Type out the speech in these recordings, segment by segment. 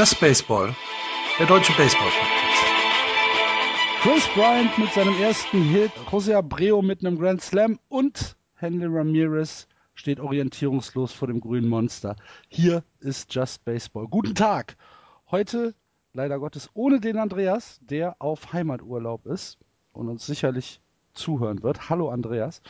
Das Baseball, der deutsche Baseball-Podcast. Chris Bryant mit seinem ersten Hit, Jose Abreu mit einem Grand Slam und Henry Ramirez steht orientierungslos vor dem grünen Monster. Hier ist Just Baseball. Guten Tag! Heute leider Gottes ohne den Andreas, der auf Heimaturlaub ist und uns sicherlich zuhören wird. Hallo Andreas.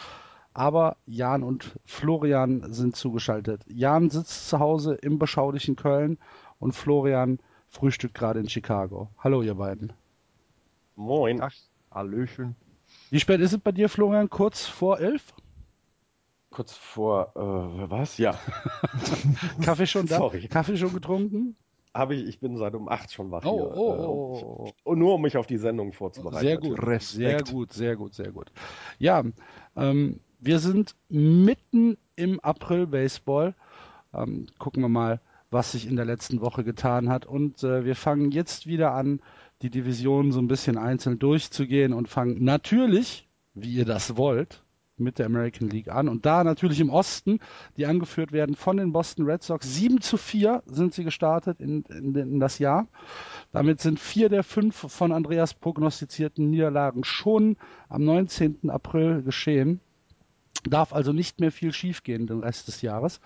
Aber Jan und Florian sind zugeschaltet. Jan sitzt zu Hause im beschaulichen Köln und Florian frühstückt gerade in Chicago. Hallo, ihr beiden. Moin. Ach, Hallöchen. Wie spät ist es bei dir, Florian? Kurz vor elf? Kurz vor, äh, was? Ja. Kaffee schon da? Sorry. Kaffee schon getrunken? Habe ich, ich bin seit um acht schon wach oh, hier. Oh, oh, oh, oh. Und nur um mich auf die Sendung vorzubereiten. Sehr gut, Respekt. sehr gut, sehr gut, sehr gut. Ja, ähm, wir sind mitten im April Baseball. Ähm, gucken wir mal, was sich in der letzten Woche getan hat. Und äh, wir fangen jetzt wieder an, die Divisionen so ein bisschen einzeln durchzugehen und fangen natürlich, wie ihr das wollt, mit der American League an. Und da natürlich im Osten, die angeführt werden von den Boston Red Sox. 7 zu 4 sind sie gestartet in, in, in das Jahr. Damit sind vier der fünf von Andreas prognostizierten Niederlagen schon am 19. April geschehen. Darf also nicht mehr viel schiefgehen den Rest des Jahres.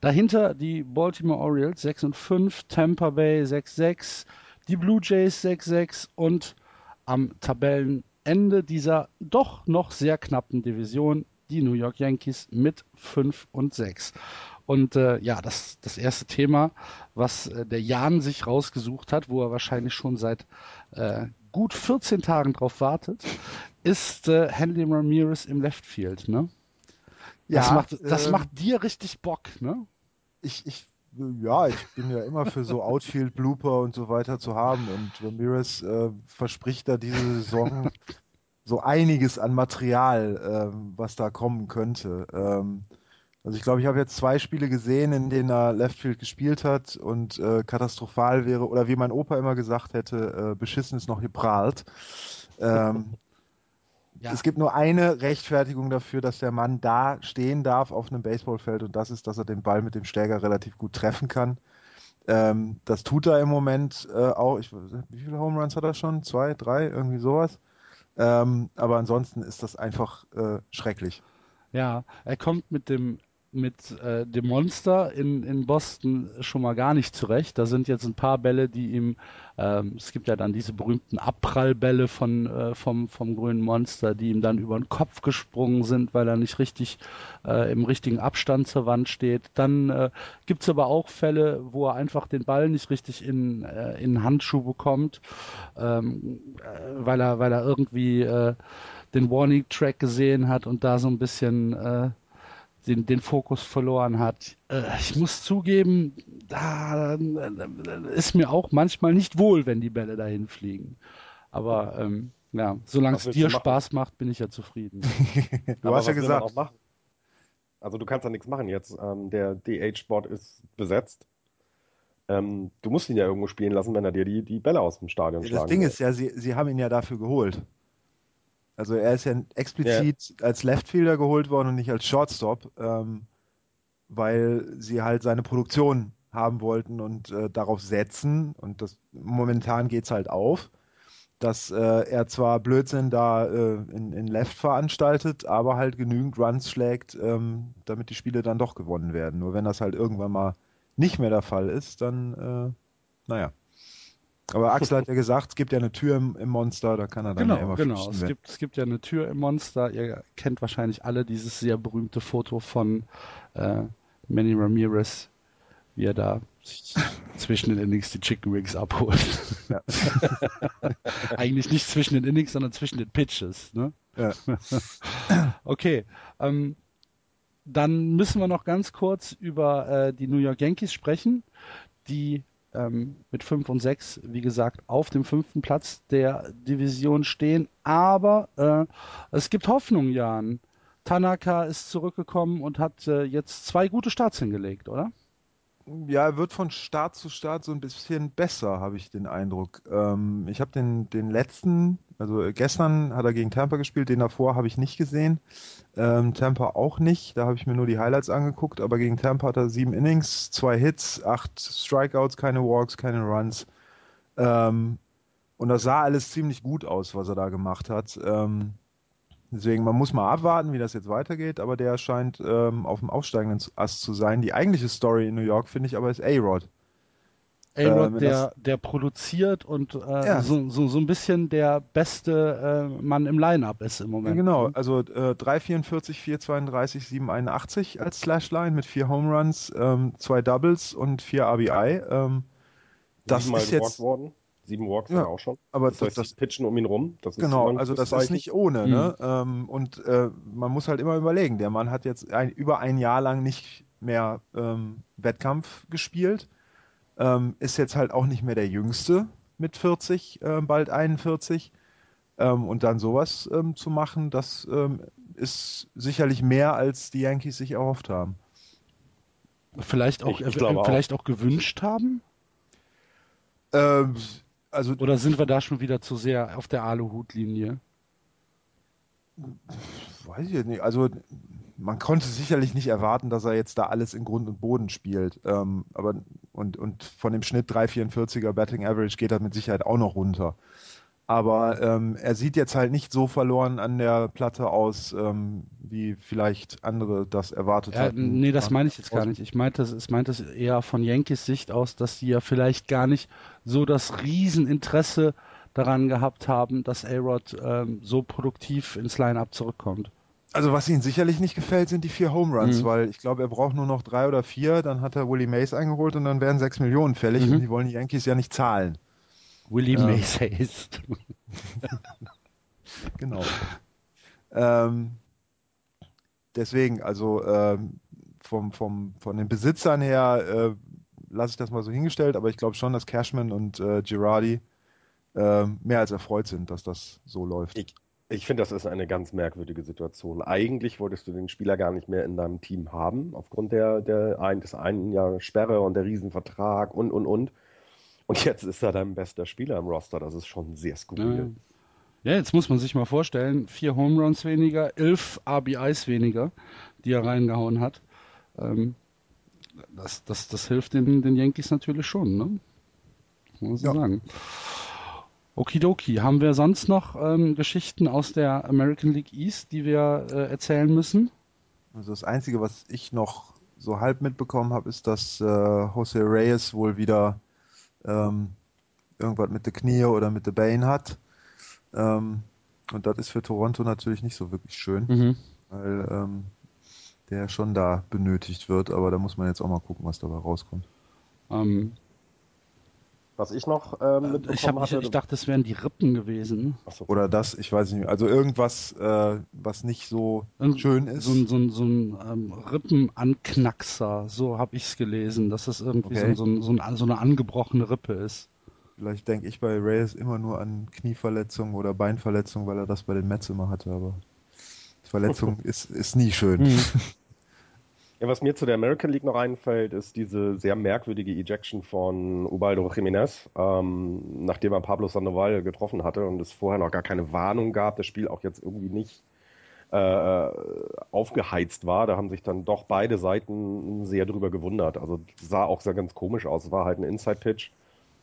Dahinter die Baltimore Orioles 6 und 5, Tampa Bay 6-6, die Blue Jays 6-6 und am Tabellenende dieser doch noch sehr knappen Division die New York Yankees mit 5 und 6. Und äh, ja, das, das erste Thema, was äh, der Jan sich rausgesucht hat, wo er wahrscheinlich schon seit äh, gut 14 Tagen drauf wartet, ist äh, Henry Ramirez im Left Field. Ne? Ja, das macht, das äh, macht dir richtig Bock, ne? Ich, ich, ja, ich bin ja immer für so Outfield-Blooper und so weiter zu haben und Ramirez äh, verspricht da diese Saison so einiges an Material, äh, was da kommen könnte. Ähm, also ich glaube, ich habe jetzt zwei Spiele gesehen, in denen er Leftfield gespielt hat und äh, katastrophal wäre, oder wie mein Opa immer gesagt hätte, äh, beschissen ist noch geprahlt. Ähm, ja. Es gibt nur eine Rechtfertigung dafür, dass der Mann da stehen darf auf einem Baseballfeld und das ist, dass er den Ball mit dem Schläger relativ gut treffen kann. Ähm, das tut er im Moment äh, auch. Ich, wie viele Home Runs hat er schon? Zwei, drei, irgendwie sowas. Ähm, aber ansonsten ist das einfach äh, schrecklich. Ja, er kommt mit dem mit äh, dem Monster in, in Boston schon mal gar nicht zurecht. Da sind jetzt ein paar Bälle, die ihm, ähm, es gibt ja dann diese berühmten Abprallbälle von, äh, vom, vom grünen Monster, die ihm dann über den Kopf gesprungen sind, weil er nicht richtig äh, im richtigen Abstand zur Wand steht. Dann äh, gibt es aber auch Fälle, wo er einfach den Ball nicht richtig in, äh, in Handschuh bekommt, ähm, äh, weil, er, weil er irgendwie äh, den Warning-Track gesehen hat und da so ein bisschen äh, den, den Fokus verloren hat. Äh, ich muss zugeben, da äh, ist mir auch manchmal nicht wohl, wenn die Bälle dahin fliegen. Aber ähm, ja, solange es dir Spaß macht, bin ich ja zufrieden. du hast ja gesagt. Also du kannst da nichts machen jetzt. Ähm, der DH-Spot ist besetzt. Ähm, du musst ihn ja irgendwo spielen lassen, wenn er dir die, die Bälle aus dem Stadion ja, schlagen Das Ding will. ist ja, sie, sie haben ihn ja dafür geholt. Also er ist ja explizit ja. als Leftfielder geholt worden und nicht als Shortstop, ähm, weil sie halt seine Produktion haben wollten und äh, darauf setzen, und das momentan geht es halt auf, dass äh, er zwar Blödsinn da äh, in, in Left veranstaltet, aber halt genügend Runs schlägt, ähm, damit die Spiele dann doch gewonnen werden. Nur wenn das halt irgendwann mal nicht mehr der Fall ist, dann, äh, naja. Aber Axel hat ja gesagt, es gibt ja eine Tür im, im Monster, da kann er dann genau, ja immer Genau, es gibt, es gibt ja eine Tür im Monster. Ihr kennt wahrscheinlich alle dieses sehr berühmte Foto von äh, Manny Ramirez, wie er da zwischen den Innings die Chicken Wings abholt. Ja. Eigentlich nicht zwischen den Innings, sondern zwischen den Pitches. Ne? Ja. okay. Ähm, dann müssen wir noch ganz kurz über äh, die New York Yankees sprechen, die ähm, mit 5 und 6, wie gesagt, auf dem fünften Platz der Division stehen. Aber äh, es gibt Hoffnung, Jan. Tanaka ist zurückgekommen und hat äh, jetzt zwei gute Starts hingelegt, oder? Ja, er wird von Start zu Start so ein bisschen besser, habe ich den Eindruck. Ähm, ich habe den, den letzten, also gestern hat er gegen Tampa gespielt, den davor habe ich nicht gesehen. Ähm, Tampa auch nicht, da habe ich mir nur die Highlights angeguckt, aber gegen Tampa hat er sieben Innings, zwei Hits, acht Strikeouts, keine Walks, keine Runs. Ähm, und das sah alles ziemlich gut aus, was er da gemacht hat. Ähm, Deswegen, man muss mal abwarten, wie das jetzt weitergeht, aber der scheint ähm, auf dem aufsteigenden Ast zu sein. Die eigentliche Story in New York, finde ich, aber ist A-Rod. A-Rod, äh, der, der produziert und äh, ja. so, so, so ein bisschen der beste äh, Mann im Line-Up ist im Moment. Ja, genau, also äh, 344, 432, 781 als Slashline mit vier Home Runs, ähm, zwei Doubles und vier RBI. Ähm, das ist jetzt worden. Sieben Walks ja, auch schon. Aber das, heißt, das pitchen um ihn rum. genau, also das ist nicht ohne. Mhm. Ne? Ähm, und äh, man muss halt immer überlegen, der Mann hat jetzt ein, über ein Jahr lang nicht mehr ähm, Wettkampf gespielt, ähm, ist jetzt halt auch nicht mehr der Jüngste mit 40, äh, bald 41. Ähm, und dann sowas ähm, zu machen, das ähm, ist sicherlich mehr, als die Yankees sich erhofft haben. Vielleicht auch, ich, ich äh, vielleicht auch. auch gewünscht haben? Ähm, also, Oder sind wir da schon wieder zu sehr auf der Aluhut-Linie? Weiß ich nicht. Also man konnte sicherlich nicht erwarten, dass er jetzt da alles in Grund und Boden spielt. Ähm, aber und, und von dem Schnitt 3,44er Betting Average geht er mit Sicherheit auch noch runter. Aber ähm, er sieht jetzt halt nicht so verloren an der Platte aus, ähm, wie vielleicht andere das erwartet ja, hatten. Nee, das meine ich jetzt gar nicht. Ich meinte, es meinte es eher von Yankees Sicht aus, dass sie ja vielleicht gar nicht so das Rieseninteresse daran gehabt haben, dass A-Rod ähm, so produktiv ins Line-Up zurückkommt. Also was ihnen sicherlich nicht gefällt, sind die vier Home Runs, mhm. weil ich glaube, er braucht nur noch drei oder vier, dann hat er Willie Mays eingeholt und dann wären sechs Millionen fällig mhm. und die wollen die Yankees ja nicht zahlen. Willie ähm, Mays heißt. genau. Ähm, deswegen, also ähm, vom, vom, von den Besitzern her äh, lasse ich das mal so hingestellt, aber ich glaube schon, dass Cashman und äh, Girardi äh, mehr als erfreut sind, dass das so läuft. Ich, ich finde, das ist eine ganz merkwürdige Situation. Eigentlich wolltest du den Spieler gar nicht mehr in deinem Team haben, aufgrund der, der ein, des einen Jahr Sperre und der Riesenvertrag und, und, und. Und jetzt ist er dein bester Spieler im Roster. Das ist schon sehr skurril. Ja. ja, jetzt muss man sich mal vorstellen: vier Home Runs weniger, elf RBIs weniger, die er reingehauen hat. Ähm, das, das, das hilft den, den Yankees natürlich schon, ne? Muss man ja. sagen. Okidoki, haben wir sonst noch ähm, Geschichten aus der American League East, die wir äh, erzählen müssen? Also das Einzige, was ich noch so halb mitbekommen habe, ist, dass äh, Jose Reyes wohl wieder ähm, irgendwas mit der Knie oder mit der Beine hat. Ähm, und das ist für Toronto natürlich nicht so wirklich schön, mhm. weil ähm, der schon da benötigt wird, aber da muss man jetzt auch mal gucken, was dabei rauskommt. Ähm, was ich noch ähm, mitbekommen ich, hab, hatte, ich, ich dachte, es wären die Rippen gewesen. So. Oder das, ich weiß nicht. Also irgendwas, äh, was nicht so Irgend schön ist. So, ein, so ein, so ein ähm, Rippenanknackser, so habe ich es gelesen, dass es irgendwie okay. so, so, ein, so, eine angebrochene Rippe ist. Vielleicht denke ich bei Reyes immer nur an Knieverletzungen oder Beinverletzungen, weil er das bei den Mets immer hatte, aber Verletzung ist, ist nie schön. Mhm. Ja, was mir zu der American League noch einfällt, ist diese sehr merkwürdige Ejection von Ubaldo Jiménez, ähm, nachdem er Pablo Sandoval getroffen hatte und es vorher noch gar keine Warnung gab, das Spiel auch jetzt irgendwie nicht äh, aufgeheizt war. Da haben sich dann doch beide Seiten sehr drüber gewundert. Also sah auch sehr ganz komisch aus. Es war halt ein Inside-Pitch,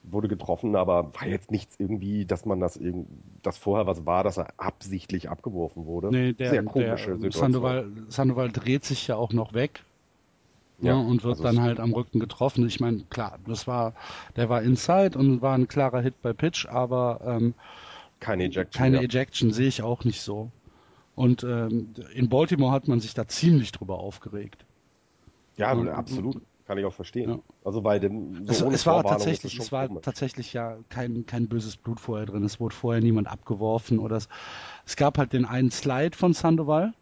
wurde getroffen, aber war jetzt nichts irgendwie, dass man das irgendwie, dass vorher was war, dass er absichtlich abgeworfen wurde. Nee, der, sehr komische der Situation. Sandoval, Sandoval dreht sich ja auch noch weg. Ja, Ja, und wird also dann halt am Rücken getroffen. Ich meine, klar, das war, der war inside und war ein klarer Hit bei Pitch, aber ähm, keine Ejection. keine ja. Ejection sehe ich auch nicht so. Und ähm, in Baltimore hat man sich da ziemlich drüber aufgeregt. Ja, Und- absolut. Kann ich auch verstehen. Ja. Also weil dem, so Es, es war tatsächlich, es war komisch. tatsächlich ja kein, kein böses Blut vorher drin. Es wurde vorher niemand abgeworfen oder es, es gab halt den einen Slide von Sandoval.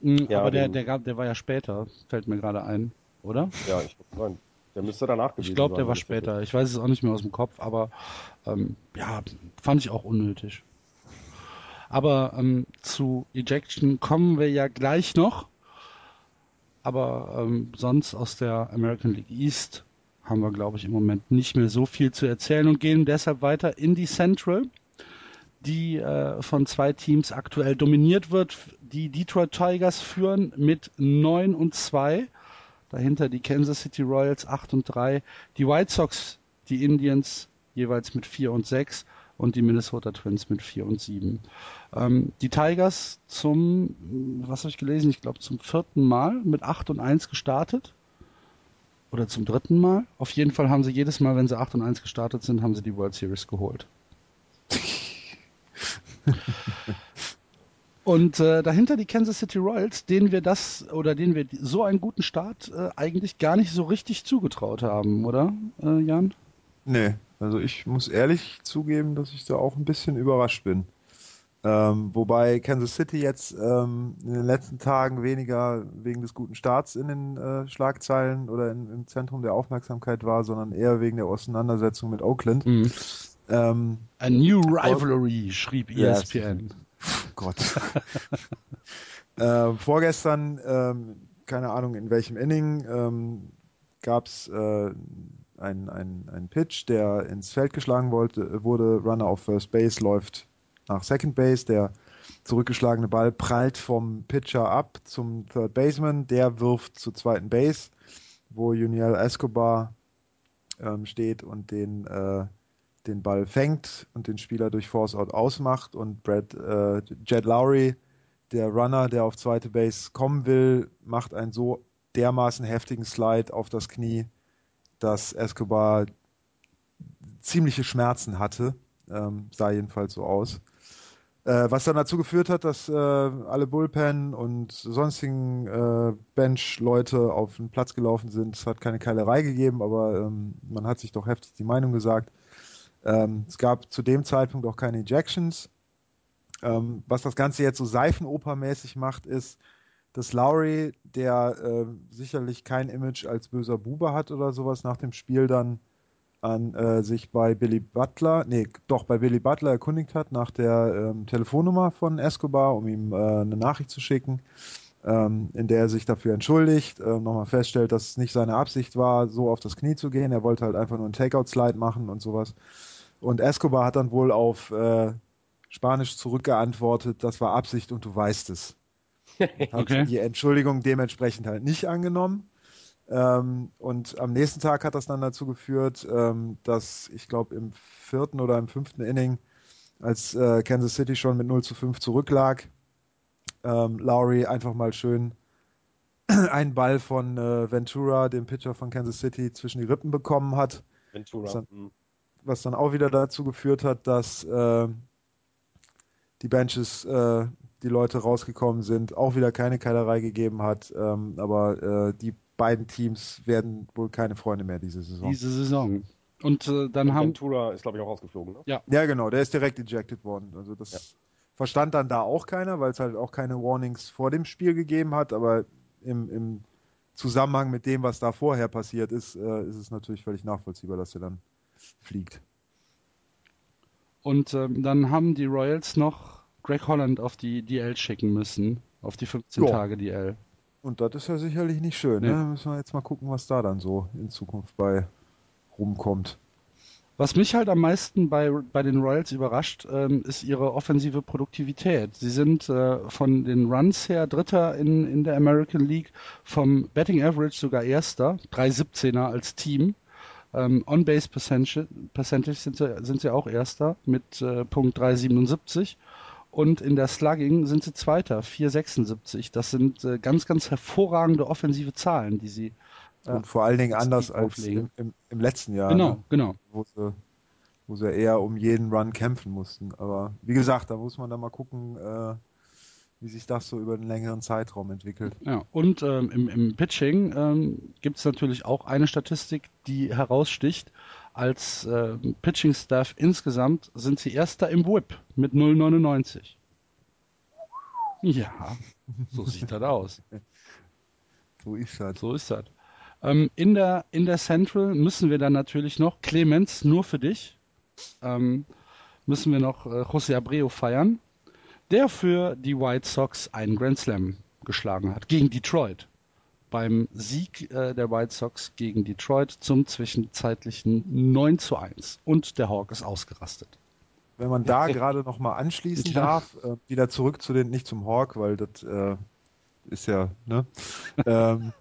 Mm, Ja, aber der, der gab, der war ja später, fällt mir gerade ein, oder? Ja, ich glaub, nein, der müsste danach gewesen Ich glaube, der war später. Ich weiß es auch nicht mehr aus dem Kopf, aber ähm, ja, fand ich auch unnötig. Aber ähm, zu Ejection kommen wir ja gleich noch. Aber ähm, sonst aus der American League East haben wir, glaube ich, im Moment nicht mehr so viel zu erzählen und gehen deshalb weiter in die Central, die äh, von zwei Teams aktuell dominiert wird. Die Detroit Tigers führen mit 9 und 2. Dahinter die Kansas City Royals 8 und 3, die White Sox, die Indians jeweils mit 4 und 6 und die Minnesota Twins mit 4 und 7. Ähm, die Tigers zum, was habe ich gelesen, ich glaube zum vierten Mal mit 8 und 1 gestartet. Oder zum dritten Mal. Auf jeden Fall haben sie jedes Mal, wenn sie 8 und 1 gestartet sind, haben sie die World Series geholt. Und äh, dahinter die Kansas City Royals, denen wir das oder denen wir so einen guten Start äh, eigentlich gar nicht so richtig zugetraut haben, oder, äh, Jan? Nee, also ich muss ehrlich zugeben, dass ich da auch ein bisschen überrascht bin. Ähm, wobei Kansas City jetzt ähm, in den letzten Tagen weniger wegen des guten Starts in den äh, Schlagzeilen oder in, im Zentrum der Aufmerksamkeit war, sondern eher wegen der Auseinandersetzung mit Oakland. Ähm, A new rivalry, schrieb E Ja, ESPN. Gott. äh, vorgestern, ähm, keine Ahnung in welchem Inning, ähm, gab es äh, einen ein Pitch, der ins Feld geschlagen wollte, wurde, Runner auf First Base läuft nach Second Base, der zurückgeschlagene Ball prallt vom Pitcher ab zum Third Baseman, der wirft zur zweiten Base, wo Juniel Escobar ähm, steht und den äh, den Ball fängt und den Spieler durch Force Out ausmacht. Und Brad äh, Jed Lowry, der Runner, der auf zweite Base kommen will, macht einen so dermaßen heftigen Slide auf das Knie, dass Escobar ziemliche Schmerzen hatte. Ähm, sah jedenfalls so aus. Äh, was dann dazu geführt hat, dass äh, alle Bullpen und sonstigen äh, Bench-Leute auf den Platz gelaufen sind. Es hat keine Keilerei gegeben, aber ähm, man hat sich doch heftig die Meinung gesagt. Ähm, es gab zu dem Zeitpunkt auch keine Ejections. Ähm, was das Ganze jetzt so Seifenopermäßig macht, ist, dass Lowry, der äh, sicherlich kein Image als böser Bube hat oder sowas, nach dem Spiel dann an äh, sich bei Billy Butler, nee, doch bei Billy Butler erkundigt hat nach der ähm, Telefonnummer von Escobar, um ihm äh, eine Nachricht zu schicken, ähm, in der er sich dafür entschuldigt, äh, nochmal feststellt, dass es nicht seine Absicht war, so auf das Knie zu gehen. Er wollte halt einfach nur einen Takeout-Slide machen und sowas. Und Escobar hat dann wohl auf äh, Spanisch zurückgeantwortet, das war Absicht und du weißt es. Hat Okay. die Entschuldigung dementsprechend halt nicht angenommen. Ähm, und am nächsten Tag hat das dann dazu geführt, ähm, dass ich glaube im vierten oder im fünften Inning, als äh, Kansas City schon mit 0 zu 5 zurücklag, ähm, Lowry einfach mal schön einen Ball von äh, Ventura, dem Pitcher von Kansas City, zwischen die Rippen bekommen hat Ventura. So- hm. was dann auch wieder dazu geführt hat, dass äh, die Benches, äh, die Leute rausgekommen sind, auch wieder keine Keilerei gegeben hat. Ähm, aber äh, die beiden Teams werden wohl keine Freunde mehr diese Saison. Diese Saison. Und äh, dann Und haben, Ventura ist, glaube ich, auch rausgeflogen. Ne? Ja, genau, der ist direkt ejected worden. Also das Ja. verstand dann da auch keiner, weil es halt auch keine Warnings vor dem Spiel gegeben hat, aber im, im Zusammenhang mit dem, was da vorher passiert ist, äh, ist es natürlich völlig nachvollziehbar, dass er dann fliegt. und ähm, dann haben die Royals noch Greg Holland auf die DL schicken müssen. Auf die 15 Ja. Tage DL. Und das ist ja sicherlich nicht schön. Nee. Ne? Müssen wir jetzt mal gucken, was da dann so in Zukunft bei rumkommt. Was mich halt am meisten bei, bei den Royals überrascht, ähm, ist ihre offensive Produktivität. Sie sind äh, von den Runs her Dritter in, in der American League, vom Betting Average sogar Erster, 3,17er als Team. Ähm, On-Base Percentage, Percentage sind, sie, sind sie auch Erster mit äh, Punkt 3,77. Und in der Slugging sind sie Zweiter, 4,76. Das sind äh, ganz, ganz hervorragende offensive Zahlen, die sie und vor allen Dingen anders als im, im, im, letzten Jahr. Genau, ne? genau. Wo sie, wo sie eher um jeden Run kämpfen mussten. Aber wie gesagt, da muss man dann mal gucken, äh, wie sich das so über einen längeren Zeitraum entwickelt. Ja, und ähm, im, im, Pitching ähm, gibt es natürlich auch eine Statistik, die heraussticht. Als äh, Pitching-Staff insgesamt sind sie Erster im Whip mit 0,99. Ja, so sieht das aus. So ist das. So ist das. Ähm, in, der, in der Central müssen wir dann natürlich noch, Clemens, nur für dich, ähm, müssen wir noch äh, José Abreu feiern, der für die White Sox einen Grand Slam geschlagen hat, gegen Detroit. Beim Sieg äh, der White Sox gegen Detroit zum zwischenzeitlichen 9 zu 1. Und der Hawk ist ausgerastet. Wenn man da gerade noch mal anschließen ja. darf, äh, wieder zurück zu den, nicht zum Hawk, weil das äh, ist ja, ne? ähm,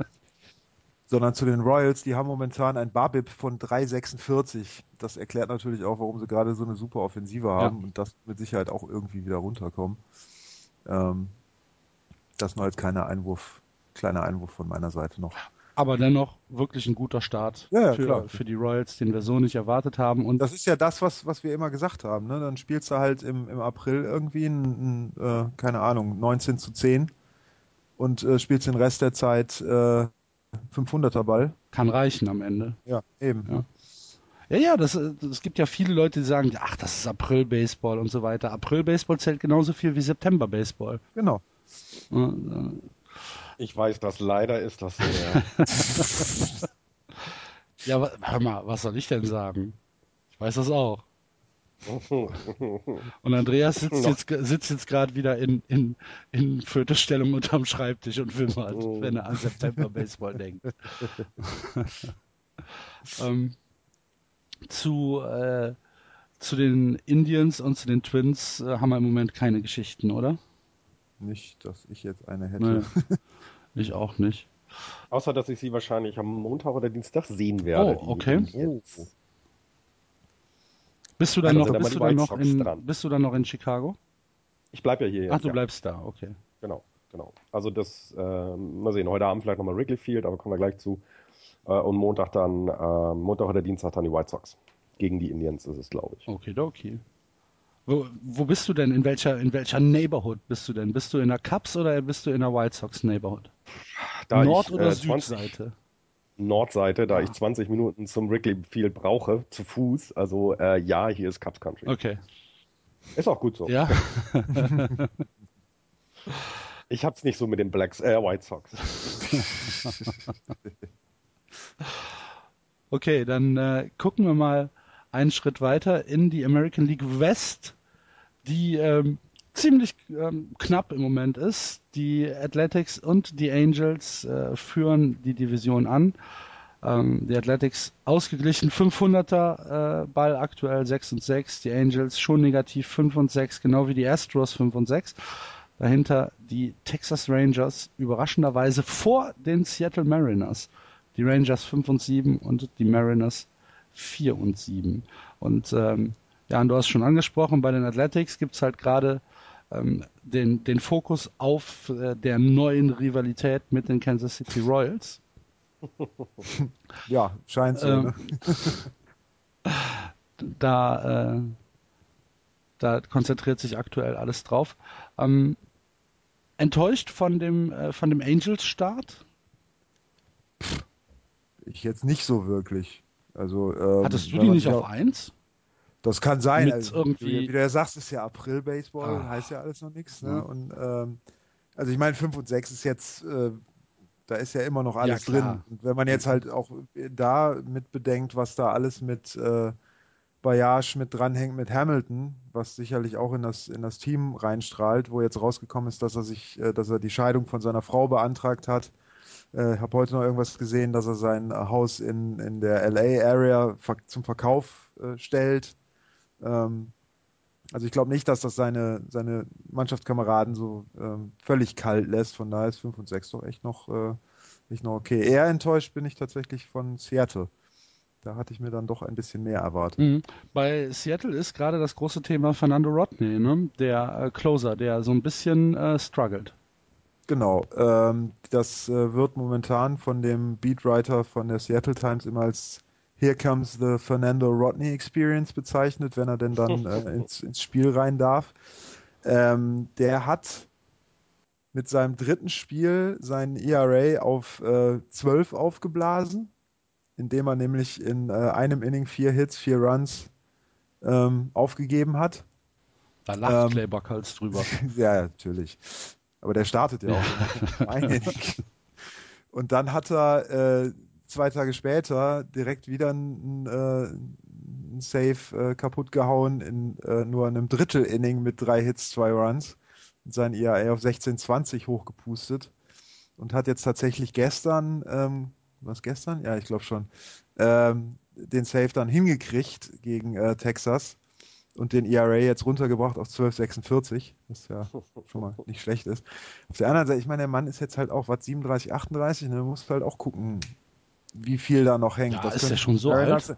sondern zu den Royals. Die haben momentan ein Babip von 3,46. Das erklärt natürlich auch, warum sie gerade so eine super Offensive haben ja. und das mit Sicherheit auch irgendwie wieder runterkommen. Ähm, das nur als kleiner Einwurf, kleiner Einwurf von meiner Seite noch. Aber dennoch wirklich ein guter Start ja, ja, für, für, die Royals, den wir so nicht erwartet haben. Und das ist ja das, was, was wir immer gesagt haben. Ne? Dann spielst du halt im, im April irgendwie ein, ein äh, keine Ahnung, 19 zu 10 und äh, spielst den Rest der Zeit äh, 500er Ball. Kann reichen am Ende. Ja, eben. Ja. Ja, ja, das, es gibt ja viele Leute, die sagen, ach, das ist April-Baseball und so weiter. April-Baseball zählt genauso viel wie September-Baseball. Genau. Ich weiß das, leider ist das so, ja. ja, hör mal, was soll ich denn sagen? Ich weiß das auch. Und Andreas sitzt jetzt, sitzt jetzt gerade wieder in, in, in Fötusstellung unterm Schreibtisch und wimmert, oh. wenn er an September Baseball denkt. ähm, zu, äh, zu den Indians und zu den Twins äh, haben wir im Moment keine Geschichten, oder? Nicht, dass ich jetzt eine hätte. Nee, ich auch nicht. Außer, dass ich sie wahrscheinlich am Montag oder Dienstag sehen werde. Oh, okay. Oh. Bist du dann also noch, bist du dann noch in, bist du dann noch in Chicago? Ich bleibe ja hier. Jetzt, Ach, du ja. bleibst da, okay. Genau, genau. Also das, äh, mal sehen, heute Abend vielleicht nochmal Wrigley Field, aber kommen wir gleich zu. Äh, und Montag dann, äh, Montag oder Dienstag dann die White Sox. Gegen die Indians ist es, glaube ich. Okay, okay. Wo, wo bist du denn? In welcher, in welcher Neighborhood bist du denn? Bist du in der Cubs oder bist du in der White Sox Neighborhood? Da Nord- ich, oder äh, 20, Südseite? Nordseite, da Ah. ich 20 Minuten zum Wrigley Field brauche, zu Fuß. Also äh, ja, hier ist Cubs Country. Okay. Ist auch gut so. Ja. Ich hab's nicht so mit den Blacks, äh, White Sox. Okay, dann äh, gucken wir mal einen Schritt weiter in die American League West, die ähm, ziemlich ähm, knapp im Moment ist. Die Athletics und die Angels äh, führen die Division an. Ähm, die Athletics ausgeglichen 500er äh, Ball aktuell 6 und 6. Die Angels schon negativ 5 und 6, genau wie die Astros 5 und 6. Dahinter die Texas Rangers überraschenderweise vor den Seattle Mariners. Die Rangers 5 und 7 und die Mariners 4 und 7. Und ähm, ja, und du hast schon angesprochen, bei den Athletics gibt es halt gerade ähm, den, den Fokus auf äh, der neuen Rivalität mit den Kansas City Royals. Ja, scheint so. Ähm, ne? Da, äh, da konzentriert sich aktuell alles drauf. Ähm, enttäuscht von dem, äh, von dem Angels-Start? Ich jetzt nicht so wirklich. Also, ähm, Hattest du die nicht auf auch- 1? Das kann sein. Also, irgendwie- wie, du ja sagst, ist ja April-Baseball, Ah. heißt ja alles noch nichts. Ne? Ja. Und ähm, also ich meine, 5 und 6 ist jetzt, äh, da ist ja immer noch alles klar. drin. Und wenn man jetzt halt auch da mit bedenkt, was da alles mit äh, Bayage mit dranhängt mit Hamilton, was sicherlich auch in das, in das Team reinstrahlt, wo jetzt rausgekommen ist, dass er sich, äh, dass er die Scheidung von seiner Frau beantragt hat, äh, habe heute noch irgendwas gesehen, dass er sein Haus in, in der LA-Area zum Verkauf äh, stellt. Ähm, also ich glaube nicht, dass das seine, seine Mannschaftskameraden so ähm, völlig kalt lässt. Von daher ist 5 und 6 doch echt noch, äh, echt noch okay. Eher enttäuscht bin ich tatsächlich von Seattle. Da hatte ich mir dann doch ein bisschen mehr erwartet. Mhm. Bei Seattle ist gerade das große Thema Fernando Rodney, ne? der äh, Closer, der so ein bisschen äh, struggelt. Genau, ähm, das äh, wird momentan von dem Beatwriter von der Seattle Times immer als Here comes the Fernando Rodney Experience bezeichnet, wenn er denn dann äh, ins, ins, Spiel rein darf. Ähm, der hat mit seinem dritten Spiel seinen ERA auf äh, 12 aufgeblasen, indem er nämlich in äh, einem Inning vier Hits, vier Runs ähm, aufgegeben hat. Da lacht ähm, Clay Buckholz drüber. ja, natürlich. Aber der startet ja auch. ein Und dann hat er äh, zwei Tage später direkt wieder ein, äh, ein Save äh, kaputt gehauen in äh, nur einem Drittel-Inning mit drei Hits, zwei Runs und sein ERA auf 16,20 hochgepustet und hat jetzt tatsächlich gestern, ähm, was gestern? Ja, ich glaube schon, ähm, den Save dann hingekriegt gegen äh, Texas und den ERA jetzt runtergebracht auf 12,46, was ja schon mal nicht schlecht ist. Auf der anderen Seite, ich meine, der Mann ist jetzt halt auch, was, 37, 38, ne, muss halt auch gucken, wie viel da noch hängt. Ja, das ist der schon so alt?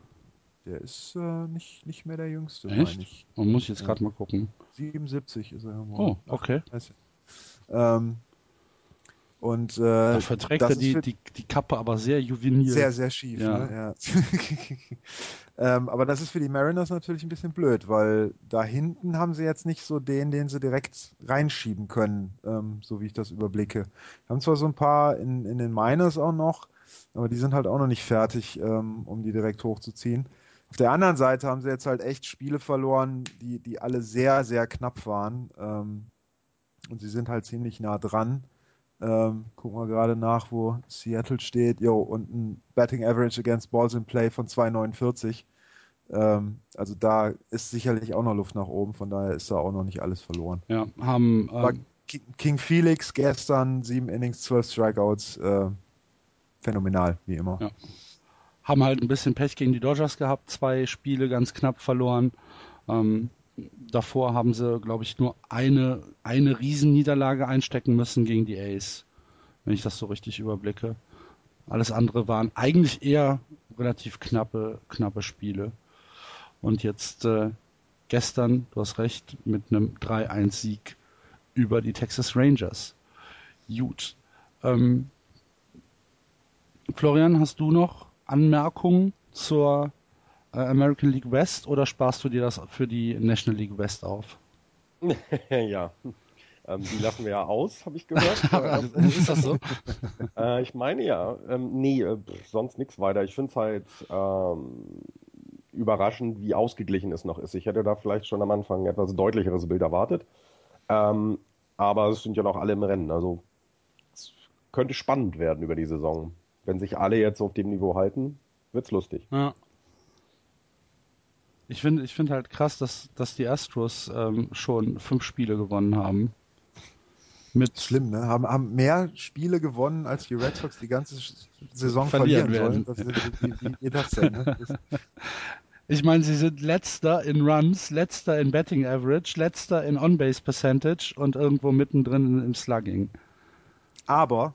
Der ist äh, nicht, nicht mehr der Jüngste, Echt? ich. Man muss jetzt gerade mal gucken. 77 ist er. Mal. Oh, okay. Ähm, und äh, da verträgt er die, die, die Kappe aber sehr juvenil. Sehr, sehr schief. Ja. Ne? Ja. ähm, aber das ist für die Mariners natürlich ein bisschen blöd, weil da hinten haben sie jetzt nicht so den, den sie direkt reinschieben können, ähm, so wie ich das überblicke. Haben zwar so ein paar in, in den Miners auch noch, aber die sind halt auch noch nicht fertig, ähm, um die direkt hochzuziehen. Auf der anderen Seite haben sie jetzt halt echt Spiele verloren, die, die alle sehr, sehr knapp waren. Ähm, und sie sind halt ziemlich nah dran. Ähm, gucken wir gerade nach, wo Seattle steht. Jo, und ein Batting Average against Balls in Play von 2,49. Ähm, also da ist sicherlich auch noch Luft nach oben, von daher ist da auch noch nicht alles verloren. Ja, haben. Ähm, King Felix gestern sieben Innings, zwölf Strikeouts. Äh, phänomenal, wie immer. Ja. Haben halt ein bisschen Pech gegen die Dodgers gehabt, zwei Spiele ganz knapp verloren. Ähm, davor haben sie, glaube ich, nur eine, eine Riesenniederlage einstecken müssen gegen die Ace, wenn ich das so richtig überblicke. Alles andere waren eigentlich eher relativ knappe, knappe Spiele. Und jetzt äh, gestern, du hast recht, mit einem 3-1-Sieg über die Texas Rangers. Gut. Ähm, Florian, hast du noch Anmerkungen zur äh, American League West oder sparst du dir das für die National League West auf? ja, ähm, die lassen wir ja aus, habe ich gehört. ist das so? äh, ich meine ja. Ähm, nee, äh, sonst nichts weiter. Ich finde es halt ähm, überraschend, wie ausgeglichen es noch ist. Ich hätte da vielleicht schon am Anfang ein etwas deutlicheres Bild erwartet. Ähm, aber es sind ja noch alle im Rennen. Also es könnte spannend werden über die Saison. Wenn sich alle jetzt auf dem Niveau halten, wird's lustig. Ja. Ich finde ich find halt krass, dass, dass die Astros ähm, schon fünf Spiele gewonnen haben. Mit Schlimm, ne? Haben, haben mehr Spiele gewonnen, als die Red Sox die ganze Saison verlieren, verlieren werden. Wie, wie, wie das denn, ne? Ich meine, sie sind letzter in Runs, letzter in Betting Average, letzter in On-Base Percentage und irgendwo mittendrin im Slugging. Aber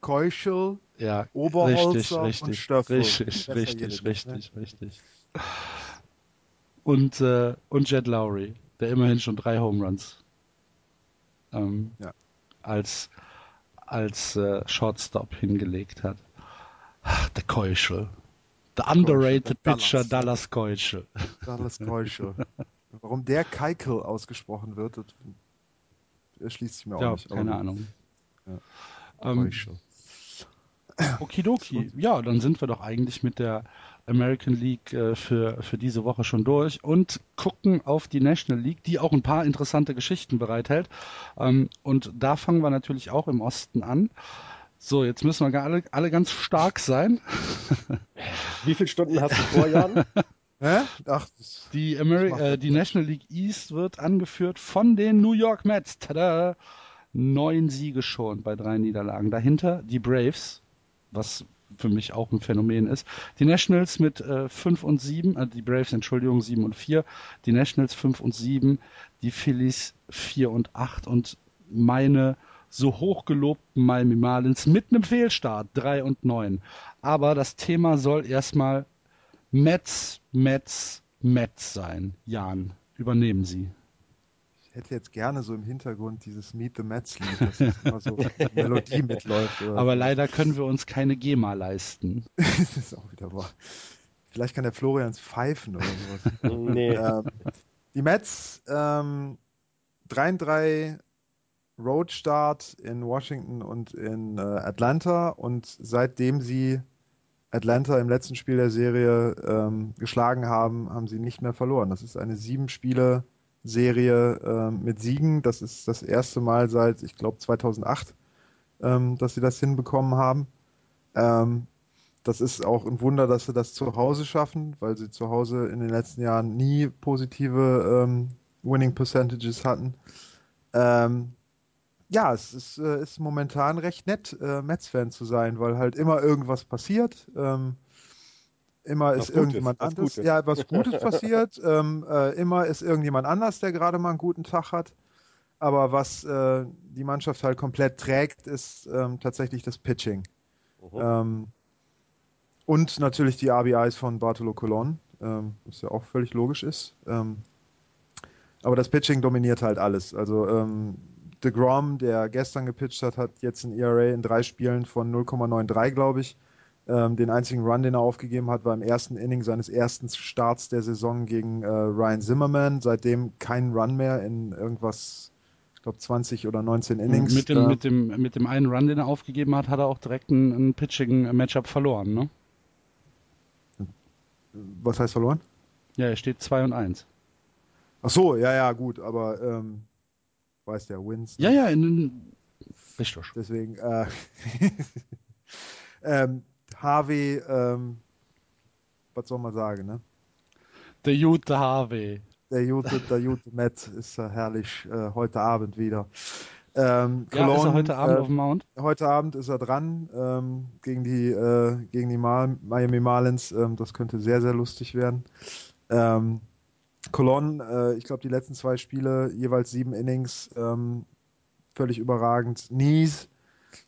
Keuschel, ja, Oberholzer richtig, richtig, und. Richtig, richtig, richtig, ne? richtig. Und, äh, und Jet Lowry, der immerhin schon drei Home Runs ähm, ja. als, als äh, Shortstop hingelegt hat. Ach, der Keuschel. Der underrated Keuschel, Pitcher Dallas, Dallas Keuschel. Dallas Keuschel. Warum der Keikel ausgesprochen wird, das erschließt sich mir auch ja, nicht. Keine Ahnung. Ja. Ähm, Okidoki. Ja, dann sind wir doch eigentlich mit der American League äh, für, für diese Woche schon durch und gucken auf die National League, die auch ein paar interessante Geschichten bereithält. Ähm, und da fangen wir natürlich auch im Osten an. So, jetzt müssen wir alle, alle ganz stark sein. Wie viele Stunden hast du vor, Jan? Hä? Ach, die, Ameri äh, die National League East wird angeführt von den New York Mets. Tada! neun Siege schon bei drei Niederlagen. Dahinter die Braves, was für mich auch ein Phänomen ist. Die Nationals mit äh, 5 und 7, äh, die Braves, Entschuldigung, 7 und 4, die Nationals 5 und 7, die Phillies 4 und 8 und meine so hochgelobten Miami Marlins mit einem Fehlstart 3 und 9. Aber das Thema soll erstmal Mets, Mets, Mets sein. Jan, übernehmen Sie hätte jetzt gerne so im Hintergrund dieses Meet the Mets Lied, dass das immer so Melodie mitläuft. Aber so. leider können wir uns keine GEMA leisten. das ist auch wieder wahr. Vielleicht kann der Florians pfeifen oder sowas. nee. Ähm, die Mets, ähm, 3-3 Road Start in Washington und in äh, Atlanta und seitdem sie Atlanta im letzten Spiel der Serie ähm, geschlagen haben, haben sie nicht mehr verloren. Das ist eine sieben Spiele Serie äh, mit Siegen. Das ist das erste Mal seit, ich glaube, 2008, ähm, dass sie das hinbekommen haben. Ähm, das ist auch ein Wunder, dass sie das zu Hause schaffen, weil sie zu Hause in den letzten Jahren nie positive ähm, Winning Percentages hatten. Ähm, ja, es ist, äh, ist, momentan recht nett, äh, Mets-Fan zu sein, weil halt immer irgendwas passiert. Ähm, Immer ist Gutes, irgendjemand anders. Ja, was Gutes passiert. Ähm, äh, immer ist irgendjemand anders, der gerade mal einen guten Tag hat. Aber was äh, die Mannschaft halt komplett trägt, ist ähm, tatsächlich das Pitching. Mhm. Ähm, und natürlich die RBIs von Bartolo Colon, ähm, was ja auch völlig logisch ist. Ähm, aber das Pitching dominiert halt alles. Also ähm, DeGrom, der gestern gepitcht hat, hat jetzt ein ERA in drei Spielen von 0,93, glaube ich. Ähm, den einzigen Run, den er aufgegeben hat, war im ersten Inning seines ersten Starts der Saison gegen äh, Ryan Zimmerman. Seitdem kein Run mehr in irgendwas, ich glaube 20 oder 19 Innings. Mit dem, mit, dem, mit dem einen Run, den er aufgegeben hat, hat er auch direkt ein, ein Pitching-Matchup verloren, ne? Was heißt verloren? Ja, er steht 2 und 1. Ach so, ja, ja, gut, aber ähm, weiß der Wins. Ja, ja, in, in, richtig. Deswegen, äh, ähm, Harvey, ähm, was soll man sagen, ne? Der gute Harvey. Der gute, der gute Matt ist äh, herrlich äh, heute Abend wieder. Ähm, Cologne, ja, ist er heute Abend äh, auf dem Mount? Heute Abend ist er dran ähm, gegen die, äh, gegen die Mal Miami Marlins. Ähm, das könnte sehr, sehr lustig werden. Ähm, Cologne, äh, ich glaube, die letzten zwei Spiele, jeweils sieben Innings, ähm, völlig überragend. Nies,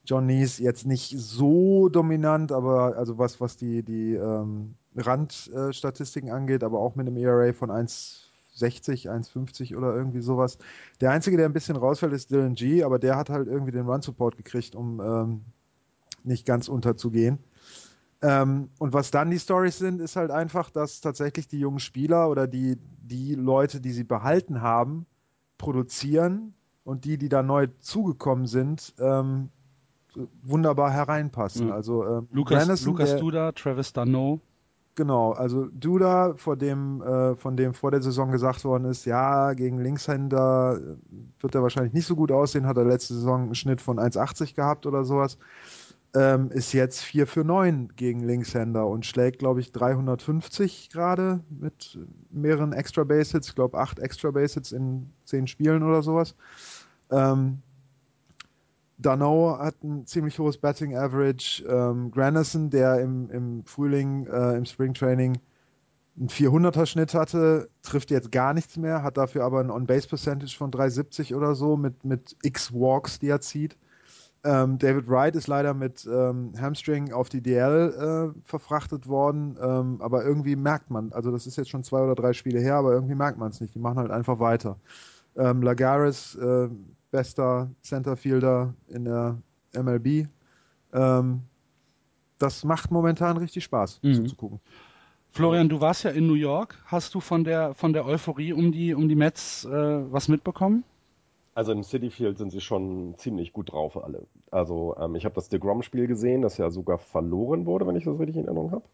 John Nees jetzt nicht so dominant, aber also was, was die, die ähm, Randstatistiken äh, angeht, aber auch mit einem ERA von 1,60, 1,50 oder irgendwie sowas. Der einzige, der ein bisschen rausfällt, ist Dylan G, aber der hat halt irgendwie den Run-Support gekriegt, um ähm, nicht ganz unterzugehen. Ähm, und was dann die Stories sind, ist halt einfach, dass tatsächlich die jungen Spieler oder die, die Leute, die sie behalten haben, produzieren und die, die da neu zugekommen sind, ähm, wunderbar hereinpassen. Ja. Also äh, Lukas, Brandison, Lukas der, Duda, Travis Dano. Genau, also Duda, vor dem, äh, von dem vor der Saison gesagt worden ist, ja, gegen Linkshänder wird er wahrscheinlich nicht so gut aussehen, hat er letzte Saison einen Schnitt von 1,80 gehabt oder sowas. Ähm, ist jetzt 4 für 9 gegen Linkshänder und schlägt, glaube ich, 350 gerade mit mehreren Extra Base-Hits. Ich glaube, 8 Extra Base-Hits in 10 Spielen oder sowas. Ähm, Dano hat ein ziemlich hohes Batting Average. Ähm, Granderson, der im, im Frühling, äh, im Spring Training einen 400er Schnitt hatte, trifft jetzt gar nichts mehr, hat dafür aber ein On-Base Percentage von 370 oder so mit, mit X Walks, die er zieht. Ähm, David Wright ist leider mit ähm, Hamstring auf die DL äh, verfrachtet worden, ähm, aber irgendwie merkt man, also das ist jetzt schon zwei oder drei Spiele her, aber irgendwie merkt man es nicht. Die machen halt einfach weiter. Ähm, Lagares äh, bester Centerfielder in der MLB. Ähm, das macht momentan richtig Spaß mhm. zuzugucken. Florian, du warst ja in New York. Hast du von der von der Euphorie um die um die Mets äh, was mitbekommen? Also im City Field sind sie schon ziemlich gut drauf alle. Also ähm, ich habe das DeGrom-Spiel gesehen, das ja sogar verloren wurde, wenn ich das richtig in Erinnerung habe.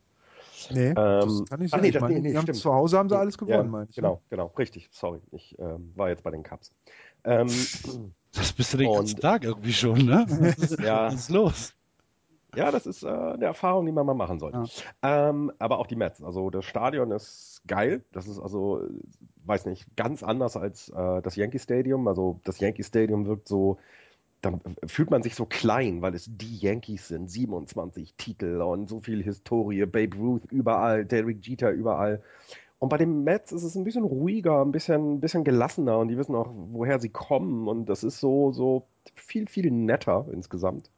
Nee, ähm, das kann ich sagen. Nee, das, nee, nee, stimmt. Zu Hause haben sie alles gewonnen, ja, meine ich. Genau, genau, richtig. Sorry, ich ähm, war jetzt bei den Cubs. Ähm, das bist du den ganzen Tag irgendwie schon, ne? ja. Was ist los? Ja, das ist äh, eine Erfahrung, die man mal machen sollte. Ja. Ähm, aber auch die Mets. Also das Stadion ist geil. Das ist also, weiß nicht, ganz anders als äh, das Yankee Stadium. Also das Yankee Stadium wirkt so dann fühlt man sich so klein, weil es die Yankees sind, 27 Titel und so viel Historie, Babe Ruth überall, Derek Jeter überall. Und bei den Mets ist es ein bisschen ruhiger, ein bisschen, ein bisschen gelassener und die wissen auch, woher sie kommen und das ist so, so viel, viel netter insgesamt.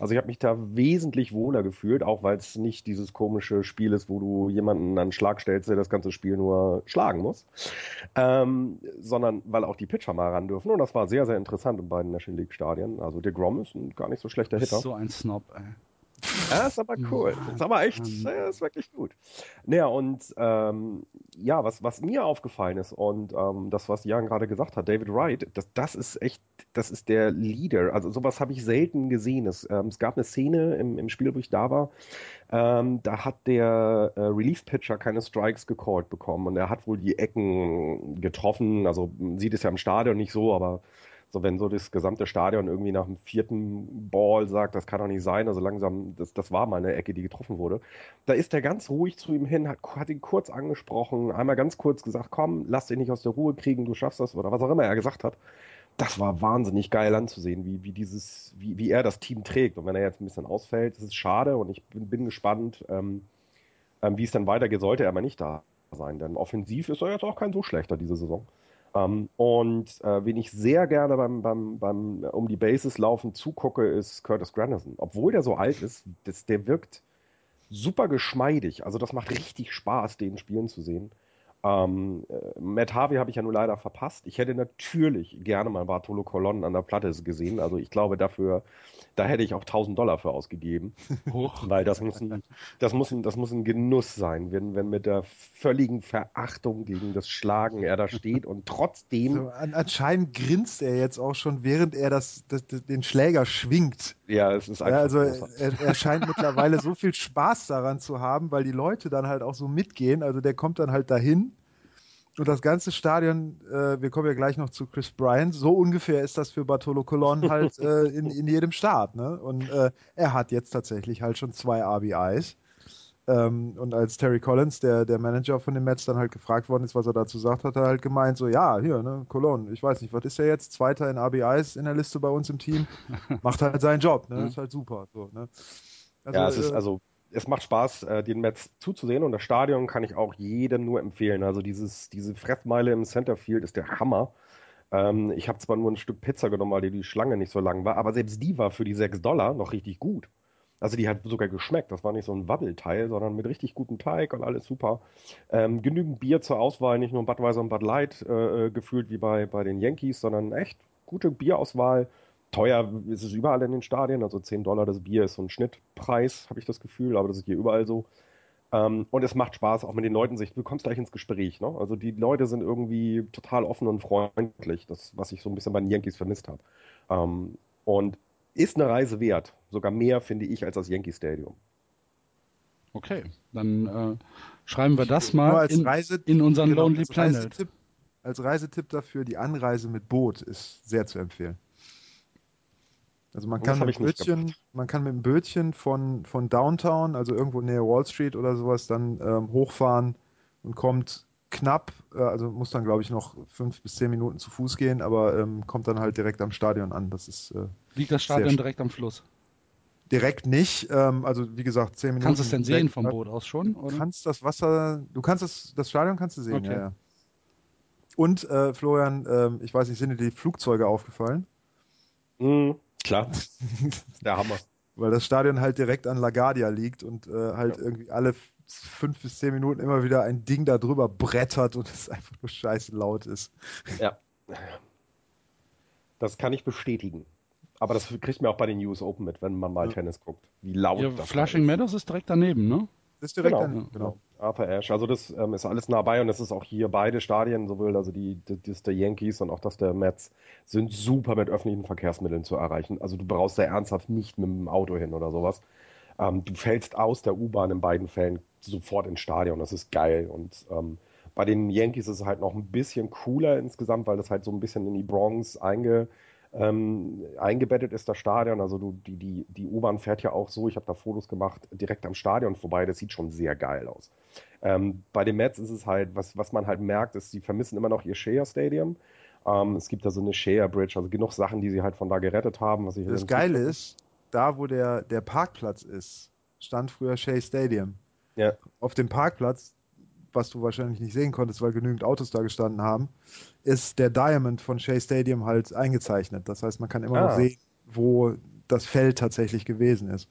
Also ich habe mich da wesentlich wohler gefühlt, auch weil es nicht dieses komische Spiel ist, wo du jemanden an den Schlag stellst, der das ganze Spiel nur schlagen muss, ähm, sondern weil auch die Pitcher mal ran dürfen. Und das war sehr, sehr interessant in beiden National League Stadien. Also der Grom ist ein gar nicht so schlechter Hitter. So ein Snob, ey. Ja, ist aber cool. Ist aber echt, ja, ist wirklich gut. Naja, und ähm, ja, was, was mir aufgefallen ist und ähm, das, was Jan gerade gesagt hat, David Wright, das, das ist echt, das ist der Leader. Also sowas habe ich selten gesehen. Es, ähm, es gab eine Szene im, im Spiel, wo ich da war, ähm, da hat der äh, Relief-Pitcher keine Strikes gecallt bekommen und er hat wohl die Ecken getroffen. Also sieht es ja im Stadion nicht so, aber so, wenn so das gesamte Stadion irgendwie nach dem vierten Ball sagt, das kann doch nicht sein, also langsam, das, das war mal eine Ecke, die getroffen wurde. Da ist er ganz ruhig zu ihm hin, hat, hat ihn kurz angesprochen, einmal ganz kurz gesagt, komm, lass dich nicht aus der Ruhe kriegen, du schaffst das, oder was auch immer er gesagt hat. Das war wahnsinnig geil anzusehen, wie, wie dieses, wie, wie er das Team trägt. Und wenn er jetzt ein bisschen ausfällt, ist schade und ich bin, bin gespannt, ähm, ähm, wie es dann weitergeht, sollte er aber nicht da sein. Denn offensiv ist er jetzt auch kein so schlechter diese Saison. Ähm, und äh, wen ich sehr gerne beim, beim, beim um die Bases laufen zugucke, ist Curtis Granderson. Obwohl der so alt ist, das, der wirkt super geschmeidig. Also das macht richtig Spaß, den spielen zu sehen. Ähm, äh, Matt Harvey habe ich ja nur leider verpasst. Ich hätte natürlich gerne mal Bartolo Colon an der Platte gesehen. Also ich glaube dafür, da hätte ich auch 1000 Dollar für ausgegeben. Hoch. Weil das muss, ein, das, muss ein, das muss ein Genuss sein, wenn, wenn mit der völligen Verachtung gegen das Schlagen er da steht und trotzdem. So, an, anscheinend grinst er jetzt auch schon, während er das, das, den Schläger schwingt. Ja, es ist einfach. Ja, also er, er scheint mittlerweile so viel Spaß daran zu haben, weil die Leute dann halt auch so mitgehen. Also der kommt dann halt dahin und das ganze Stadion, äh, wir kommen ja gleich noch zu Chris Bryant, so ungefähr ist das für Bartolo Colon halt äh, in, in jedem Start. Ne? Und äh, er hat jetzt tatsächlich halt schon zwei RBIs. Ähm, und als Terry Collins, der, der Manager von den Mets, dann halt gefragt worden ist, was er dazu sagt, hat er halt gemeint, so ja, hier, ne, Colon, ich weiß nicht, was ist er jetzt? Zweiter in RBIs in der Liste bei uns im Team. Macht halt seinen Job, ne? Mhm. Ist halt super. So, ne? Also, ja, es ist äh, also es macht Spaß, äh, den Mets zuzusehen und das Stadion kann ich auch jedem nur empfehlen. Also dieses, diese Fressmeile im Centerfield ist der Hammer. Ähm, ich habe zwar nur ein Stück Pizza genommen, weil die, die Schlange nicht so lang war, aber selbst die war für die 6 Dollar noch richtig gut. Also die hat sogar geschmeckt. Das war nicht so ein Wabbelteil, sondern mit richtig gutem Teig und alles super. Ähm, genügend Bier zur Auswahl, nicht nur Budweiser und Bud Light äh, äh gefühlt wie bei, bei den Yankees, sondern echt gute Bierauswahl. Teuer ist es überall in den Stadien, also 10 Dollar das Bier ist so ein Schnittpreis, habe ich das Gefühl, aber das ist hier überall so. Ähm, und es macht Spaß, auch mit den Leuten sich, du kommst gleich ins Gespräch, ne? Also die Leute sind irgendwie total offen und freundlich, das, was ich so ein bisschen bei den Yankees vermisst habe. Ähm, und ist eine Reise wert, sogar mehr, finde ich, als das Yankee Stadium. Okay, dann äh, schreiben wir das mal in, Reise, in unseren genau, Lonely als Planet. Reisetipp, als Reisetipp dafür, die Anreise mit Boot ist sehr zu empfehlen. Also man kann, mit Bötchen, man kann mit dem Bötchen von, von Downtown, also irgendwo näher Wall Street oder sowas, dann ähm, hochfahren und kommt knapp, äh, also muss dann glaube ich noch fünf bis zehn Minuten zu Fuß gehen, aber ähm, kommt dann halt direkt am Stadion an. Das ist, äh, Liegt das Stadion direkt am Fluss? Direkt nicht, ähm, also wie gesagt, zehn Minuten. Kannst du es denn sehen vom Boot aus schon? Oder? Du kannst das Wasser, du kannst das, das Stadion kannst du sehen, okay. ja, ja. Und äh, Florian, äh, ich weiß nicht, sind dir die Flugzeuge aufgefallen? Mhm. Klar. Der Hammer. Weil das Stadion halt direkt an LaGuardia liegt und äh, halt ja. irgendwie alle fünf bis zehn Minuten immer wieder ein Ding da drüber brettert und es einfach nur scheiße laut ist. Ja. Das kann ich bestätigen. Aber das kriegt man auch bei den US Open mit, wenn man mal ja. Tennis guckt. Wie laut ja, das Flushing ist. Meadows ist direkt daneben, ne? Das ist direkt genau, daneben, genau. Arthur Ashe. Also das ähm, ist alles nah bei und das ist auch hier beide Stadien, sowohl also die, die, das der Yankees und auch das der Mets, sind super mit öffentlichen Verkehrsmitteln zu erreichen. Also du brauchst da ernsthaft nicht mit dem Auto hin oder sowas. Ähm, du fällst aus der U-Bahn in beiden Fällen sofort ins Stadion. Das ist geil. Und ähm, bei den Yankees ist es halt noch ein bisschen cooler insgesamt, weil das halt so ein bisschen in die Bronx einge ähm, eingebettet ist das Stadion. Also du, die, die, die U-Bahn fährt ja auch so, ich habe da Fotos gemacht, direkt am Stadion vorbei. Das sieht schon sehr geil aus. Ähm, bei den Mets ist es halt, was, was man halt merkt, ist, sie vermissen immer noch ihr Shea Stadium. Ähm, es gibt da so eine Share Bridge, also genug Sachen, die sie halt von da gerettet haben. Was ich das Geile ist, da wo der, der Parkplatz ist, stand früher Shea Stadium. Ja. Auf dem Parkplatz, was du wahrscheinlich nicht sehen konntest, weil genügend Autos da gestanden haben, ist der Diamond von Shea Stadium halt eingezeichnet. Das heißt, man kann immer ah. noch sehen, wo das Feld tatsächlich gewesen ist.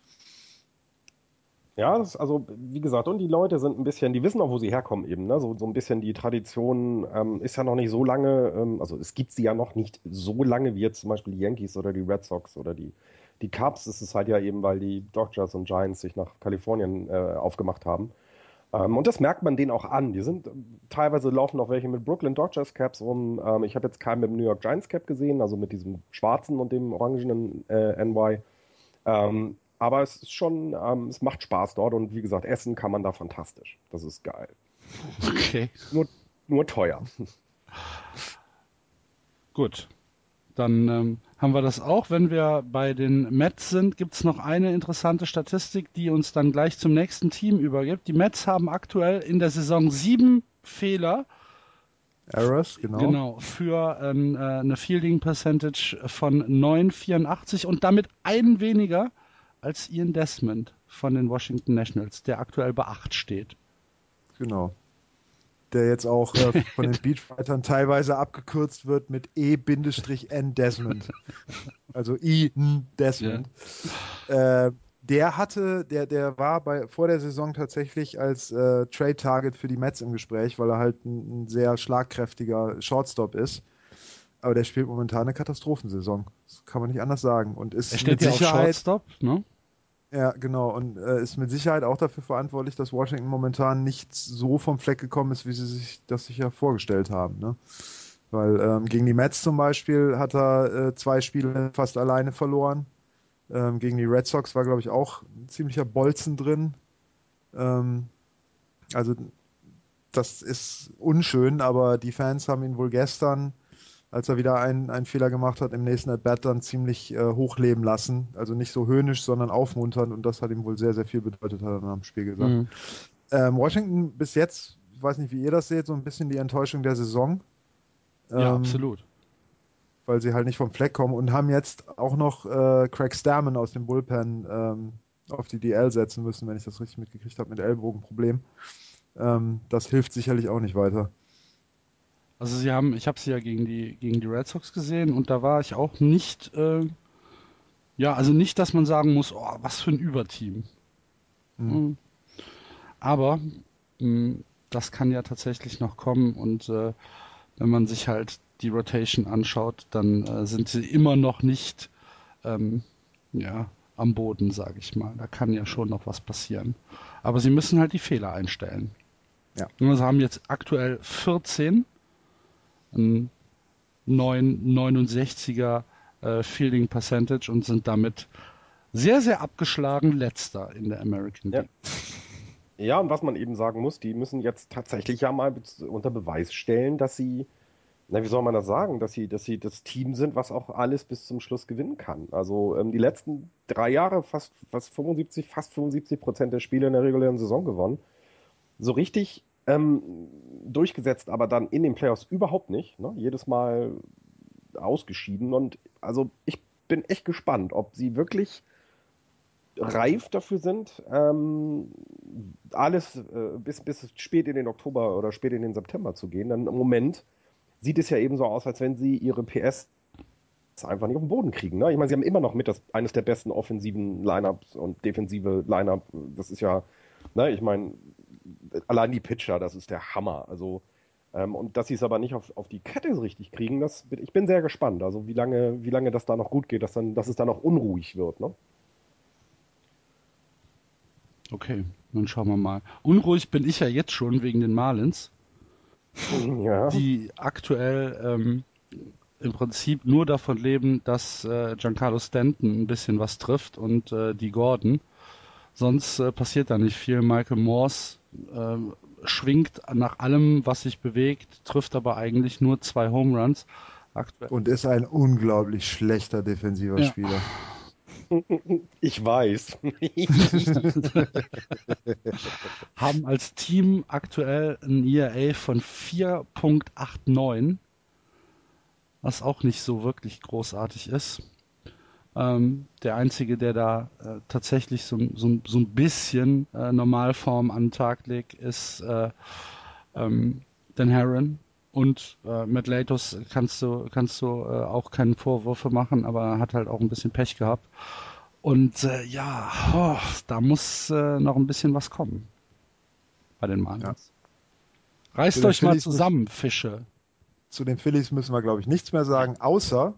Ja, das, also wie gesagt, und die Leute sind ein bisschen, die wissen auch, wo sie herkommen eben. Ne? So, so ein bisschen die Tradition ähm, ist ja noch nicht so lange, ähm, also es gibt sie ja noch nicht so lange wie jetzt zum Beispiel die Yankees oder die Red Sox oder die, die Cubs. Das ist halt ja eben, weil die Dodgers und Giants sich nach Kalifornien äh, aufgemacht haben. Ähm, und das merkt man denen auch an. Die sind teilweise laufen auch welche mit Brooklyn Dodgers Caps rum. Ähm, ich habe jetzt keinen mit dem New York Giants Cap gesehen, also mit diesem schwarzen und dem orangenen äh, NY. Ähm, aber es ist schon, ähm, es macht Spaß dort und wie gesagt, essen kann man da fantastisch. Das ist geil. Okay. Nur, nur teuer. Gut. Dann ähm, haben wir das auch. Wenn wir bei den Mets sind, gibt es noch eine interessante Statistik, die uns dann gleich zum nächsten Team übergibt. Die Mets haben aktuell in der Saison sieben Fehler. Errors, genau. Genau, für ähm, äh, eine Fielding Percentage von 9,84 und damit einen weniger als Ian Desmond von den Washington Nationals, der aktuell bei 8 steht. Genau. Der jetzt auch äh, von den Beatfightern teilweise abgekürzt wird mit E-N Desmond. also I-N Desmond. Ja. Äh, der hatte, der, der war bei, vor der Saison tatsächlich als äh, Trade-Target für die Mets im Gespräch, weil er halt ein, ein, sehr schlagkräftiger Shortstop ist. Aber der spielt momentan eine Katastrophensaison. Das kann man nicht anders sagen. Und ist er steht mit Sicherheit, Shortstop, ne? Ja, genau. Und äh, ist mit Sicherheit auch dafür verantwortlich, dass Washington momentan nicht so vom Fleck gekommen ist, wie sie sich das sich ja vorgestellt haben. Ne? Weil ähm, gegen die Mets zum Beispiel hat er äh, zwei Spiele fast alleine verloren. Ähm, gegen die Red Sox war, glaube ich, auch ein ziemlicher Bolzen drin. Ähm, also das ist unschön, aber die Fans haben ihn wohl gestern als er wieder einen, einen Fehler gemacht hat, im nächsten At-Bat dann ziemlich äh, hochleben lassen. Also nicht so höhnisch, sondern aufmunternd und das hat ihm wohl sehr, sehr viel bedeutet, hat er dann am Spiel gesagt. Mhm. Ähm, Washington bis jetzt, ich weiß nicht, wie ihr das seht, so ein bisschen die Enttäuschung der Saison. Ja, ähm, absolut. Weil sie halt nicht vom Fleck kommen und haben jetzt auch noch äh, Craig Stammen aus dem Bullpen ähm, auf die DL setzen müssen, wenn ich das richtig mitgekriegt habe, mit Ellbogenproblem. Ähm, das hilft sicherlich auch nicht weiter. Also sie haben, ich habe sie ja gegen die gegen die Red Sox gesehen und da war ich auch nicht, äh, ja, also nicht, dass man sagen muss, oh, was für ein Überteam. Mhm. Aber mh, das kann ja tatsächlich noch kommen und äh, wenn man sich halt die Rotation anschaut, dann äh, sind sie immer noch nicht ähm, ja, am Boden, sage ich mal. Da kann ja schon noch was passieren. Aber sie müssen halt die Fehler einstellen. Ja. Und sie haben jetzt aktuell 14 ein 969er äh, Fielding Percentage und sind damit sehr, sehr abgeschlagen letzter in der American League. Ja. ja, und was man eben sagen muss, die müssen jetzt tatsächlich ja mal unter Beweis stellen, dass sie, na, wie soll man das sagen, dass sie, dass sie das Team sind, was auch alles bis zum Schluss gewinnen kann. Also ähm, die letzten drei Jahre fast, fast 75, fast 75 Prozent der Spiele in der regulären Saison gewonnen. So richtig ähm, durchgesetzt, aber dann in den Playoffs überhaupt nicht. Ne? Jedes Mal ausgeschieden. Und also ich bin echt gespannt, ob sie wirklich reif dafür sind, ähm, alles äh, bis, bis spät in den Oktober oder spät in den September zu gehen. Denn im Moment sieht es ja eben so aus, als wenn sie ihre PS einfach nicht auf den Boden kriegen. Ne? Ich meine, sie haben immer noch mit das, eines der besten offensiven Lineups und defensive Lineup. Das ist ja, ne, ich meine, allein die Pitcher, das ist der Hammer. Also, ähm, und dass sie es aber nicht auf, auf die Kette richtig kriegen, das, ich bin sehr gespannt. Also, wie lange, wie lange das da noch gut geht, dass, dann, dass es dann auch unruhig wird. Ne? Okay, dann schauen wir mal. Unruhig bin ich ja jetzt schon wegen den Marlins, ja. die aktuell ähm, im Prinzip nur davon leben, dass äh, Giancarlo Stanton ein bisschen was trifft und äh, die Gordon. Sonst äh, passiert da nicht viel. Michael Morse schwingt nach allem, was sich bewegt, trifft aber eigentlich nur zwei Home Runs. Aktuell. Und ist ein unglaublich schlechter defensiver ja. Spieler. Ich weiß. Haben als Team aktuell ein ERA von 4.89. was auch nicht so wirklich großartig ist. Ähm, der einzige, der da äh, tatsächlich so, so, so ein bisschen äh, Normalform an den Tag legt, ist äh, ähm, Dan Heron. Und äh, mit Latos kannst du, kannst du äh, auch keine Vorwürfe machen, aber er hat halt auch ein bisschen Pech gehabt. Und äh, ja, oh, da muss äh, noch ein bisschen was kommen bei den Marlins. Ja. Reißt euch mal zusammen, Fische. Zu den Phillies müssen wir, glaube ich, nichts mehr sagen, außer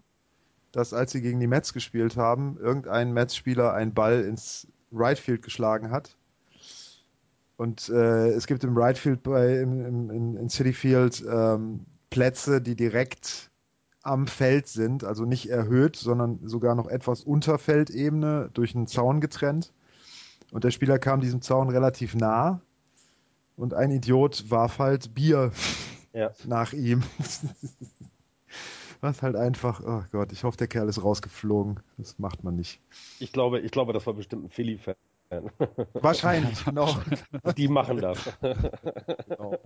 dass als sie gegen die Mets gespielt haben, irgendein Mets-Spieler einen Ball ins Right Field geschlagen hat. Und äh, es gibt im Right Field bei, im, im, in, in City Field ähm, Plätze, die direkt am Feld sind, also nicht erhöht, sondern sogar noch etwas unter Feldebene durch einen Zaun getrennt. Und der Spieler kam diesem Zaun relativ nah und ein Idiot warf halt Bier ja. nach ihm. Was halt einfach, oh Gott, ich hoffe, der Kerl ist rausgeflogen. Das macht man nicht. Ich glaube, ich glaube, das war bestimmt ein Philly-Fan. Wahrscheinlich, genau. Die machen das. Genau.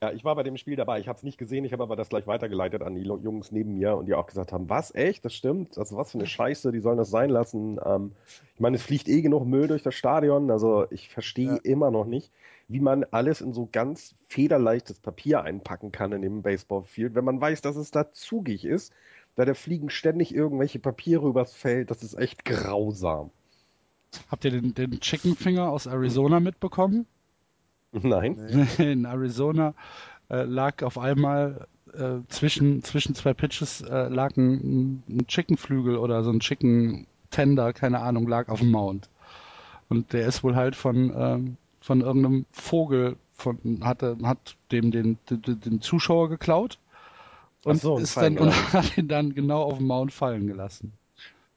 Ja, ich war bei dem Spiel dabei. Ich habe es nicht gesehen, ich habe aber das gleich weitergeleitet an die Jungs neben mir und die auch gesagt haben, was, echt, das stimmt? Also was für eine Scheiße, die sollen das sein lassen. Ähm, ich meine, es fliegt eh genug Müll durch das Stadion, also ich verstehe ja. immer noch nicht, wie man alles in so ganz federleichtes Papier einpacken kann in dem Baseballfield, wenn man weiß, dass es da zugig ist. Da da fliegen ständig irgendwelche Papiere übers Feld, das ist echt grausam. Habt ihr den, den Chicken Finger aus Arizona mitbekommen? Nein. In Arizona äh, lag auf einmal äh, zwischen, zwischen zwei Pitches äh, lag ein, ein Chickenflügel oder so ein Chicken Tender, keine Ahnung, lag auf dem Mount. Und der ist wohl halt von, ähm, von irgendeinem Vogel von, hatte, hat dem den, den, den Zuschauer geklaut und so, ist dann und hat ihn dann genau auf dem Mount fallen gelassen.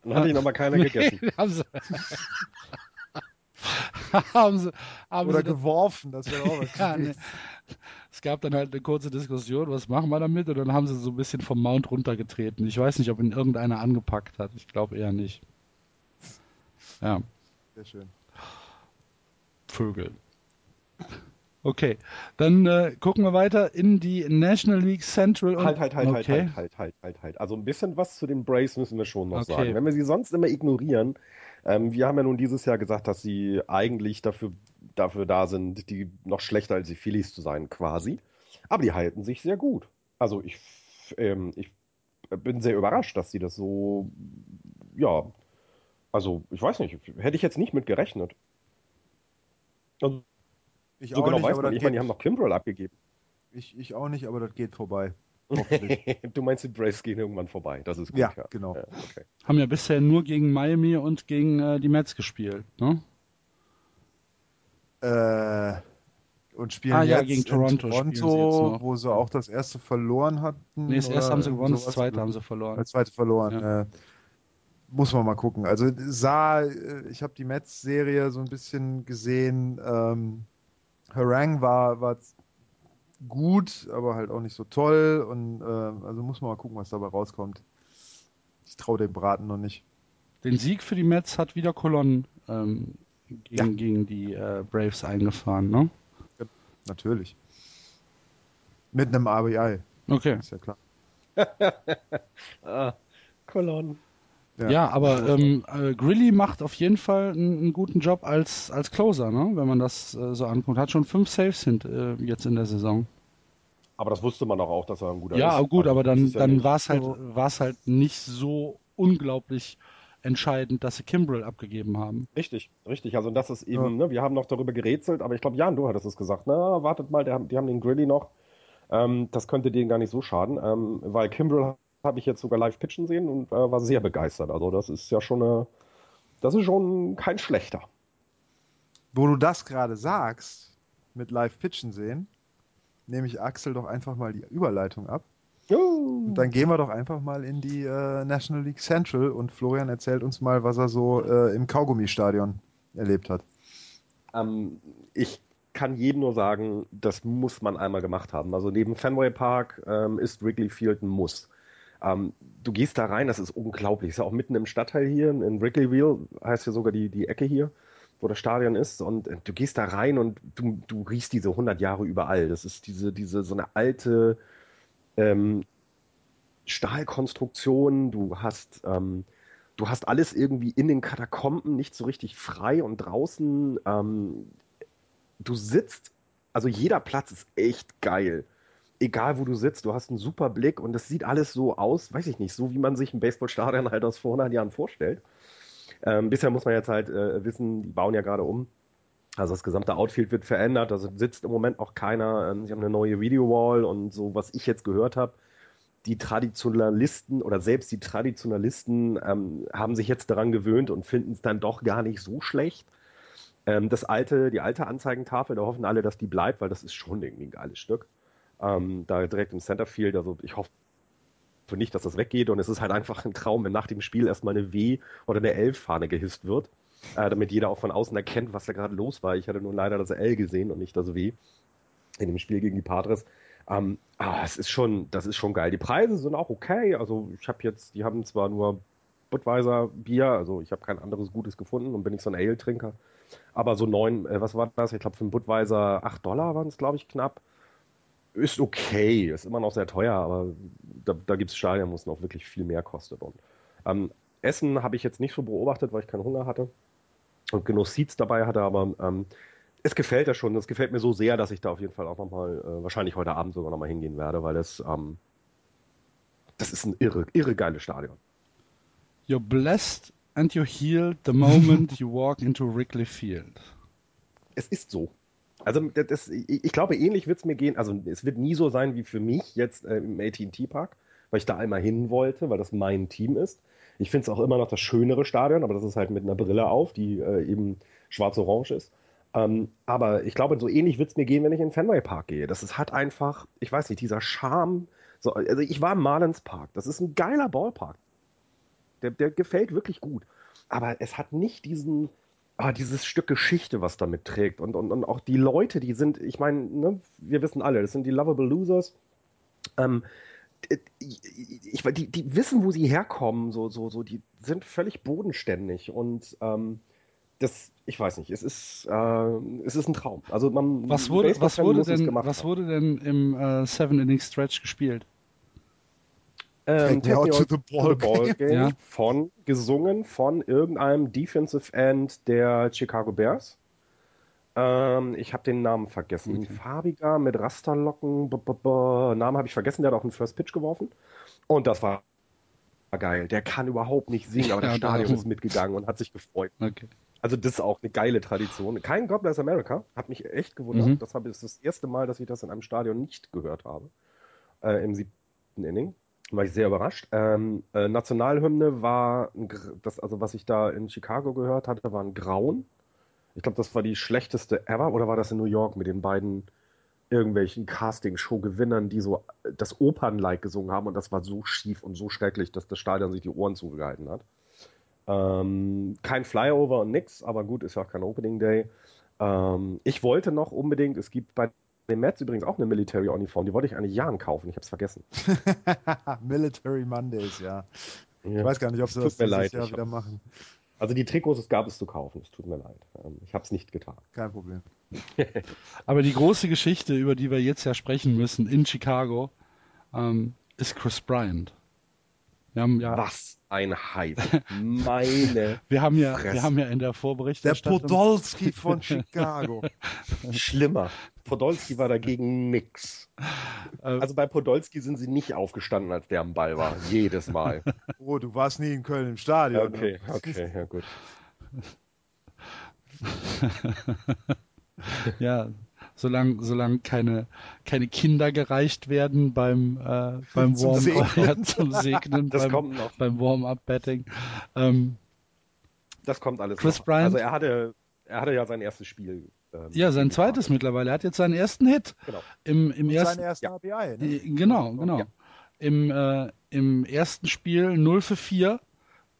Dann hat ihn aber keiner gegessen. haben sie, haben Oder sie geworfen, das wäre auch was. ja, nee. Es gab dann halt eine kurze Diskussion, was machen wir damit? Und dann haben sie so ein bisschen vom Mount runtergetreten. Ich weiß nicht, ob ihn irgendeiner angepackt hat. Ich glaube eher nicht. Ja. Sehr schön. Vögel. Okay, dann äh, gucken wir weiter in die National League Central. Und... Halt, halt, halt, halt, okay. halt, halt, halt, halt, halt. Also ein bisschen was zu den Braves müssen wir schon noch okay. sagen. Wenn wir sie sonst immer ignorieren, ähm, wir haben ja nun dieses Jahr gesagt, dass sie eigentlich dafür, dafür da sind, die noch schlechter als die Phillies zu sein, quasi. Aber die halten sich sehr gut. Also ich, ähm, ich bin sehr überrascht, dass sie das so, ja, also ich weiß nicht, hätte ich jetzt nicht mit gerechnet. Also, ich so auch genau nicht, weiß man, ich meine, die haben noch Kimbrell abgegeben. Ich, ich auch nicht, aber das geht vorbei. du meinst, die Braves gehen irgendwann vorbei. Das ist gut. Ja, ja. genau. Ja, okay. Haben ja bisher nur gegen Miami und gegen äh, die Mets gespielt, ne? Äh, und spielen ah, ja, jetzt gegen Toronto, Toronto sie wo sie auch das erste verloren hatten. Nee, das erste haben sie gewonnen, das zweite haben sie verloren. Das zweite verloren. Ja. Äh, muss man mal gucken. Also sah, äh, ich habe die Mets-Serie so ein bisschen gesehen. Ähm, Harang war, war gut, aber halt auch nicht so toll. Und äh, also muss man mal gucken, was dabei rauskommt. Ich traue dem Braten noch nicht. Den Sieg für die Mets hat wieder Colon ähm, gegen, ja. gegen die äh, Braves eingefahren, ne? Ja, natürlich. Mit einem RBI. Okay. Ist ja klar. ah, Colon. Ja, ja aber ähm, äh, Grilly macht auf jeden Fall einen, einen, guten Job als, als Closer, ne? wenn man das äh, so anguckt. Hat schon fünf Saves sind, äh, jetzt in der Saison. Aber das wusste man doch auch, dass er ein guter ja, ist. Ja, gut, also, aber dann, ja dann war es halt, war's halt nicht so unglaublich entscheidend, dass sie Kimbrell abgegeben haben. Richtig, richtig. Also das ist eben, ja. ne, wir haben noch darüber gerätselt, aber ich glaube, Jan, du hattest es gesagt. Na, wartet mal, die haben, die haben den Grilly noch. Ähm, das könnte denen gar nicht so schaden, ähm, weil Kimbrell habe ich jetzt sogar live pitchen sehen und äh, war sehr begeistert. Also das ist ja schon eine, das ist schon kein schlechter. Wo du das gerade sagst, mit live pitchen sehen, nehme ich Axel doch einfach mal die Überleitung ab. Uh. Und dann gehen wir doch einfach mal in die äh, National League Central und Florian erzählt uns mal, was er so äh, im Kaugummi-Stadion erlebt hat. Ähm, ich kann jedem nur sagen, das muss man einmal gemacht haben. Also neben Fenway Park ähm, ist Wrigley Field ein Muss. Ähm, du gehst da rein, das ist unglaublich. Ist ja auch mitten im Stadtteil hier, in Wrigleyville, heißt ja sogar die, die Ecke hier, wo das Stadion ist. Und äh, du gehst da rein und du, du riechst diese 100 Jahre überall. Das ist diese, diese, so eine alte, ähm, Stahlkonstruktionen, du hast, ähm, du hast alles irgendwie in den Katakomben nicht so richtig frei und draußen, ähm, du sitzt, also jeder Platz ist echt geil. Egal wo du sitzt, du hast einen super Blick und es sieht alles so aus, weiß ich nicht, so wie man sich ein Baseballstadion halt aus vor 100 Jahren vorstellt. Ähm, bisher muss man jetzt halt äh, wissen, die bauen ja gerade um. Also das gesamte Outfield wird verändert, also sitzt im Moment auch keiner. Ähm, sie haben eine neue Video-Wall und so, was ich jetzt gehört habe, die Traditionalisten oder selbst die Traditionalisten ähm, haben sich jetzt daran gewöhnt und finden es dann doch gar nicht so schlecht. Ähm, das alte, die alte Anzeigentafel, da hoffen alle, dass die bleibt, weil das ist schon irgendwie ein geiles Stück. Ähm, da direkt im Centerfield, also ich hoffe nicht, dass das weggeht und es ist halt einfach ein Traum, wenn nach dem Spiel erstmal eine W oder eine L-Fahne gehisst wird, äh, damit jeder auch von außen erkennt, was da gerade los war. Ich hatte nur leider das L gesehen und nicht das W in dem Spiel gegen die Padres. Ähm, ah, es ist schon, das ist schon geil. Die Preise sind auch okay. Also ich habe jetzt, die haben zwar nur Budweiser Bier, also ich habe kein anderes Gutes gefunden und bin nicht so ein Ale-Trinker. Aber so neun, äh, was war das? Ich glaube für einen Budweiser acht Dollar waren es, glaube ich, knapp. Ist okay, ist immer noch sehr teuer, aber da, da gibt es Stadien, wo es noch wirklich viel mehr kostet. Und ähm, Essen habe ich jetzt nicht so beobachtet, weil ich keinen Hunger hatte und genug Seats dabei hatte, aber ähm, es gefällt ja schon. Es gefällt mir so sehr, dass ich da auf jeden Fall auch nochmal, äh, wahrscheinlich heute Abend sogar nochmal hingehen werde, weil das, ähm, das ist ein irre, irre geiles Stadion. You're blessed and you're healed the moment you walk into Wrigley Field. Es ist so. Also das, ich, glaube, ähnlich wird es mir gehen. Also es wird nie so sein wie für mich jetzt äh, im AT&T Park, weil ich da einmal hin wollte, weil das mein Team ist. Ich finde es auch immer noch das schönere Stadion, aber das ist halt mit einer Brille auf, die äh, eben schwarz-orange ist. Ähm, aber ich glaube, so ähnlich wird es mir gehen, wenn ich in Fenway Park gehe. Das ist, hat einfach, ich weiß nicht, dieser Charme. So, also ich war im Marlins Park. Das ist ein geiler Ballpark. Der, der gefällt wirklich gut. Aber es hat nicht diesen, ah, dieses Stück Geschichte, was damit trägt. Und, und, und auch die Leute, die sind, ich meine, ne, wir wissen alle, das sind die Lovable Losers. Ähm, ich, die, die wissen, wo sie herkommen, so, so, so, die sind völlig bodenständig und ähm, das, ich weiß nicht, es ist, äh, es ist ein Traum. Also man, was wurde, was wurde denn, was wurde denn im äh, Seven Inning Stretch gespielt? Ähm, Take me to the ball, ball game ja. von gesungen von irgendeinem Defensive End der Chicago Bears. Ähm, ich habe den Namen vergessen. Okay. Farbiger mit Rasterlocken. B -b -b Namen habe ich vergessen. Der hat auch einen First Pitch geworfen. Und das war geil. Der kann überhaupt nicht singen, aber ja, das Stadion ist mitgegangen und hat sich gefreut. Okay. Also das ist auch eine geile Tradition. Kein God Bless America, hat mich echt gewundert. Mhm. Das ist das erste Mal, dass ich das in einem Stadion nicht gehört habe. Äh, Im siebten Inning. War ich sehr überrascht. Ähm, äh, Nationalhymne war, das, also was ich da in Chicago gehört hatte, war ein Grauen. Ich glaube, das war die schlechteste ever. Oder war das in New York mit den beiden irgendwelchen Casting-Show-Gewinnern, die so das Opern-like gesungen haben und das war so schief und so schrecklich, dass das Stadion sich die Ohren zugehalten hat. Ähm, kein Flyover und nix, aber gut, ist ja auch kein Opening Day. Ähm, ich wollte noch unbedingt, es gibt bei den Mets übrigens auch eine Military Uniform, die wollte ich eigentlich Jahren kaufen, ich habe es vergessen. Military Mondays, ja. ja. Ich weiß gar nicht, ob sie das dieses leid, Jahr wieder machen. Also die Trikots, es gab es zu kaufen, es tut mir leid. Ähm, ich habe es nicht getan. Kein Problem. Aber die große Geschichte, über die wir jetzt ja sprechen müssen in Chicago, ähm, ist Chris Bryant. Wir haben ja, Was ein Hype. Meine. wir, haben ja, wir haben ja in der Vorberichterstattung. Der Podolski von Chicago. Schlimmer. Podolski war dagegen nix. Äh, also bei Podolski sind sie nicht aufgestanden, als der am Ball war. Jedes Mal. Oh, du warst nie in Köln im Stadion. Okay, ne? okay, ja gut. ja, solange solang keine, keine Kinder gereicht werden beim, äh, beim Warm-up, ja, zum Segnen, das beim, kommt noch. beim Warm-up-Betting. Ähm, das kommt alles Chris noch. Bryant, also er hatte, er hatte ja sein erstes Spiel. Ähm, ja, sein zweites Jahr. mittlerweile. Er hat jetzt seinen ersten Hit. Genau. Im, im Und ersten, sein erster ja. ABI, ne? Genau, genau. Ja. Im, äh, Im ersten Spiel 0 für 4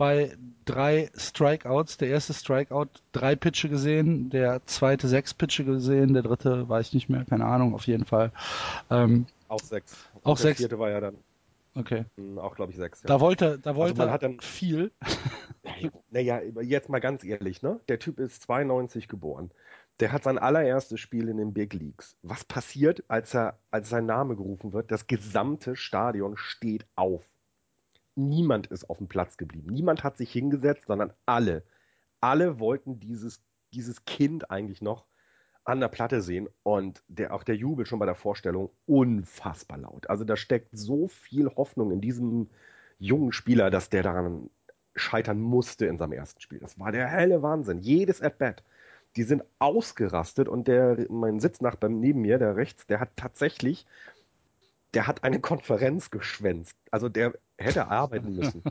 bei drei Strikeouts. Der erste Strikeout drei Pitche gesehen, der zweite sechs Pitche gesehen, der dritte weiß ich nicht mehr, keine Ahnung, auf jeden Fall. Ähm, auch sechs. Auch der sechs. vierte war ja dann okay. mh, auch, glaube ich, sechs. Ja. Da wollte, da wollte man er hat dann- viel. Naja, jetzt mal ganz ehrlich, ne? Der Typ ist 92 geboren. Der hat sein allererstes Spiel in den Big Leagues. Was passiert, als er, als sein Name gerufen wird? Das gesamte Stadion steht auf. Niemand ist auf dem Platz geblieben. Niemand hat sich hingesetzt, sondern alle. Alle wollten dieses, dieses Kind eigentlich noch an der Platte sehen und der, auch der Jubel schon bei der Vorstellung unfassbar laut. Also da steckt so viel Hoffnung in diesem jungen Spieler, dass der daran scheitern musste in seinem ersten Spiel. Das war der helle Wahnsinn. Jedes At-Bat. Die sind ausgerastet und der, mein Sitznachbar neben mir, der rechts, der hat tatsächlich, der hat eine Konferenz geschwänzt. Also der hätte arbeiten müssen.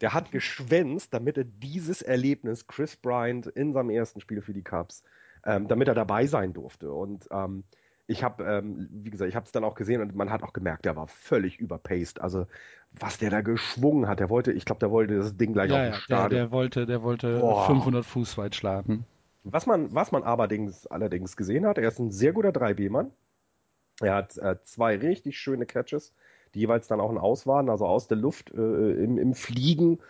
Der hat geschwänzt, damit er dieses Erlebnis Chris Bryant in seinem ersten Spiel für die Cubs, ähm, damit er dabei sein durfte. Und ähm, ich habe, ähm, wie gesagt, ich habe es dann auch gesehen und man hat auch gemerkt, der war völlig überpaced. Also was der da geschwungen hat, der wollte, ich glaube, der wollte das Ding gleich ja, auf dem ja, Stadion. Der, der wollte, der wollte Boah. 500 Fuß weit schlagen. Was man, was man allerdings, allerdings gesehen hat, er ist ein sehr guter 3B-Mann. Er hat äh, zwei richtig schöne Catches, die jeweils dann auch ein Aus waren, also aus der Luft äh, im, im Fliegen.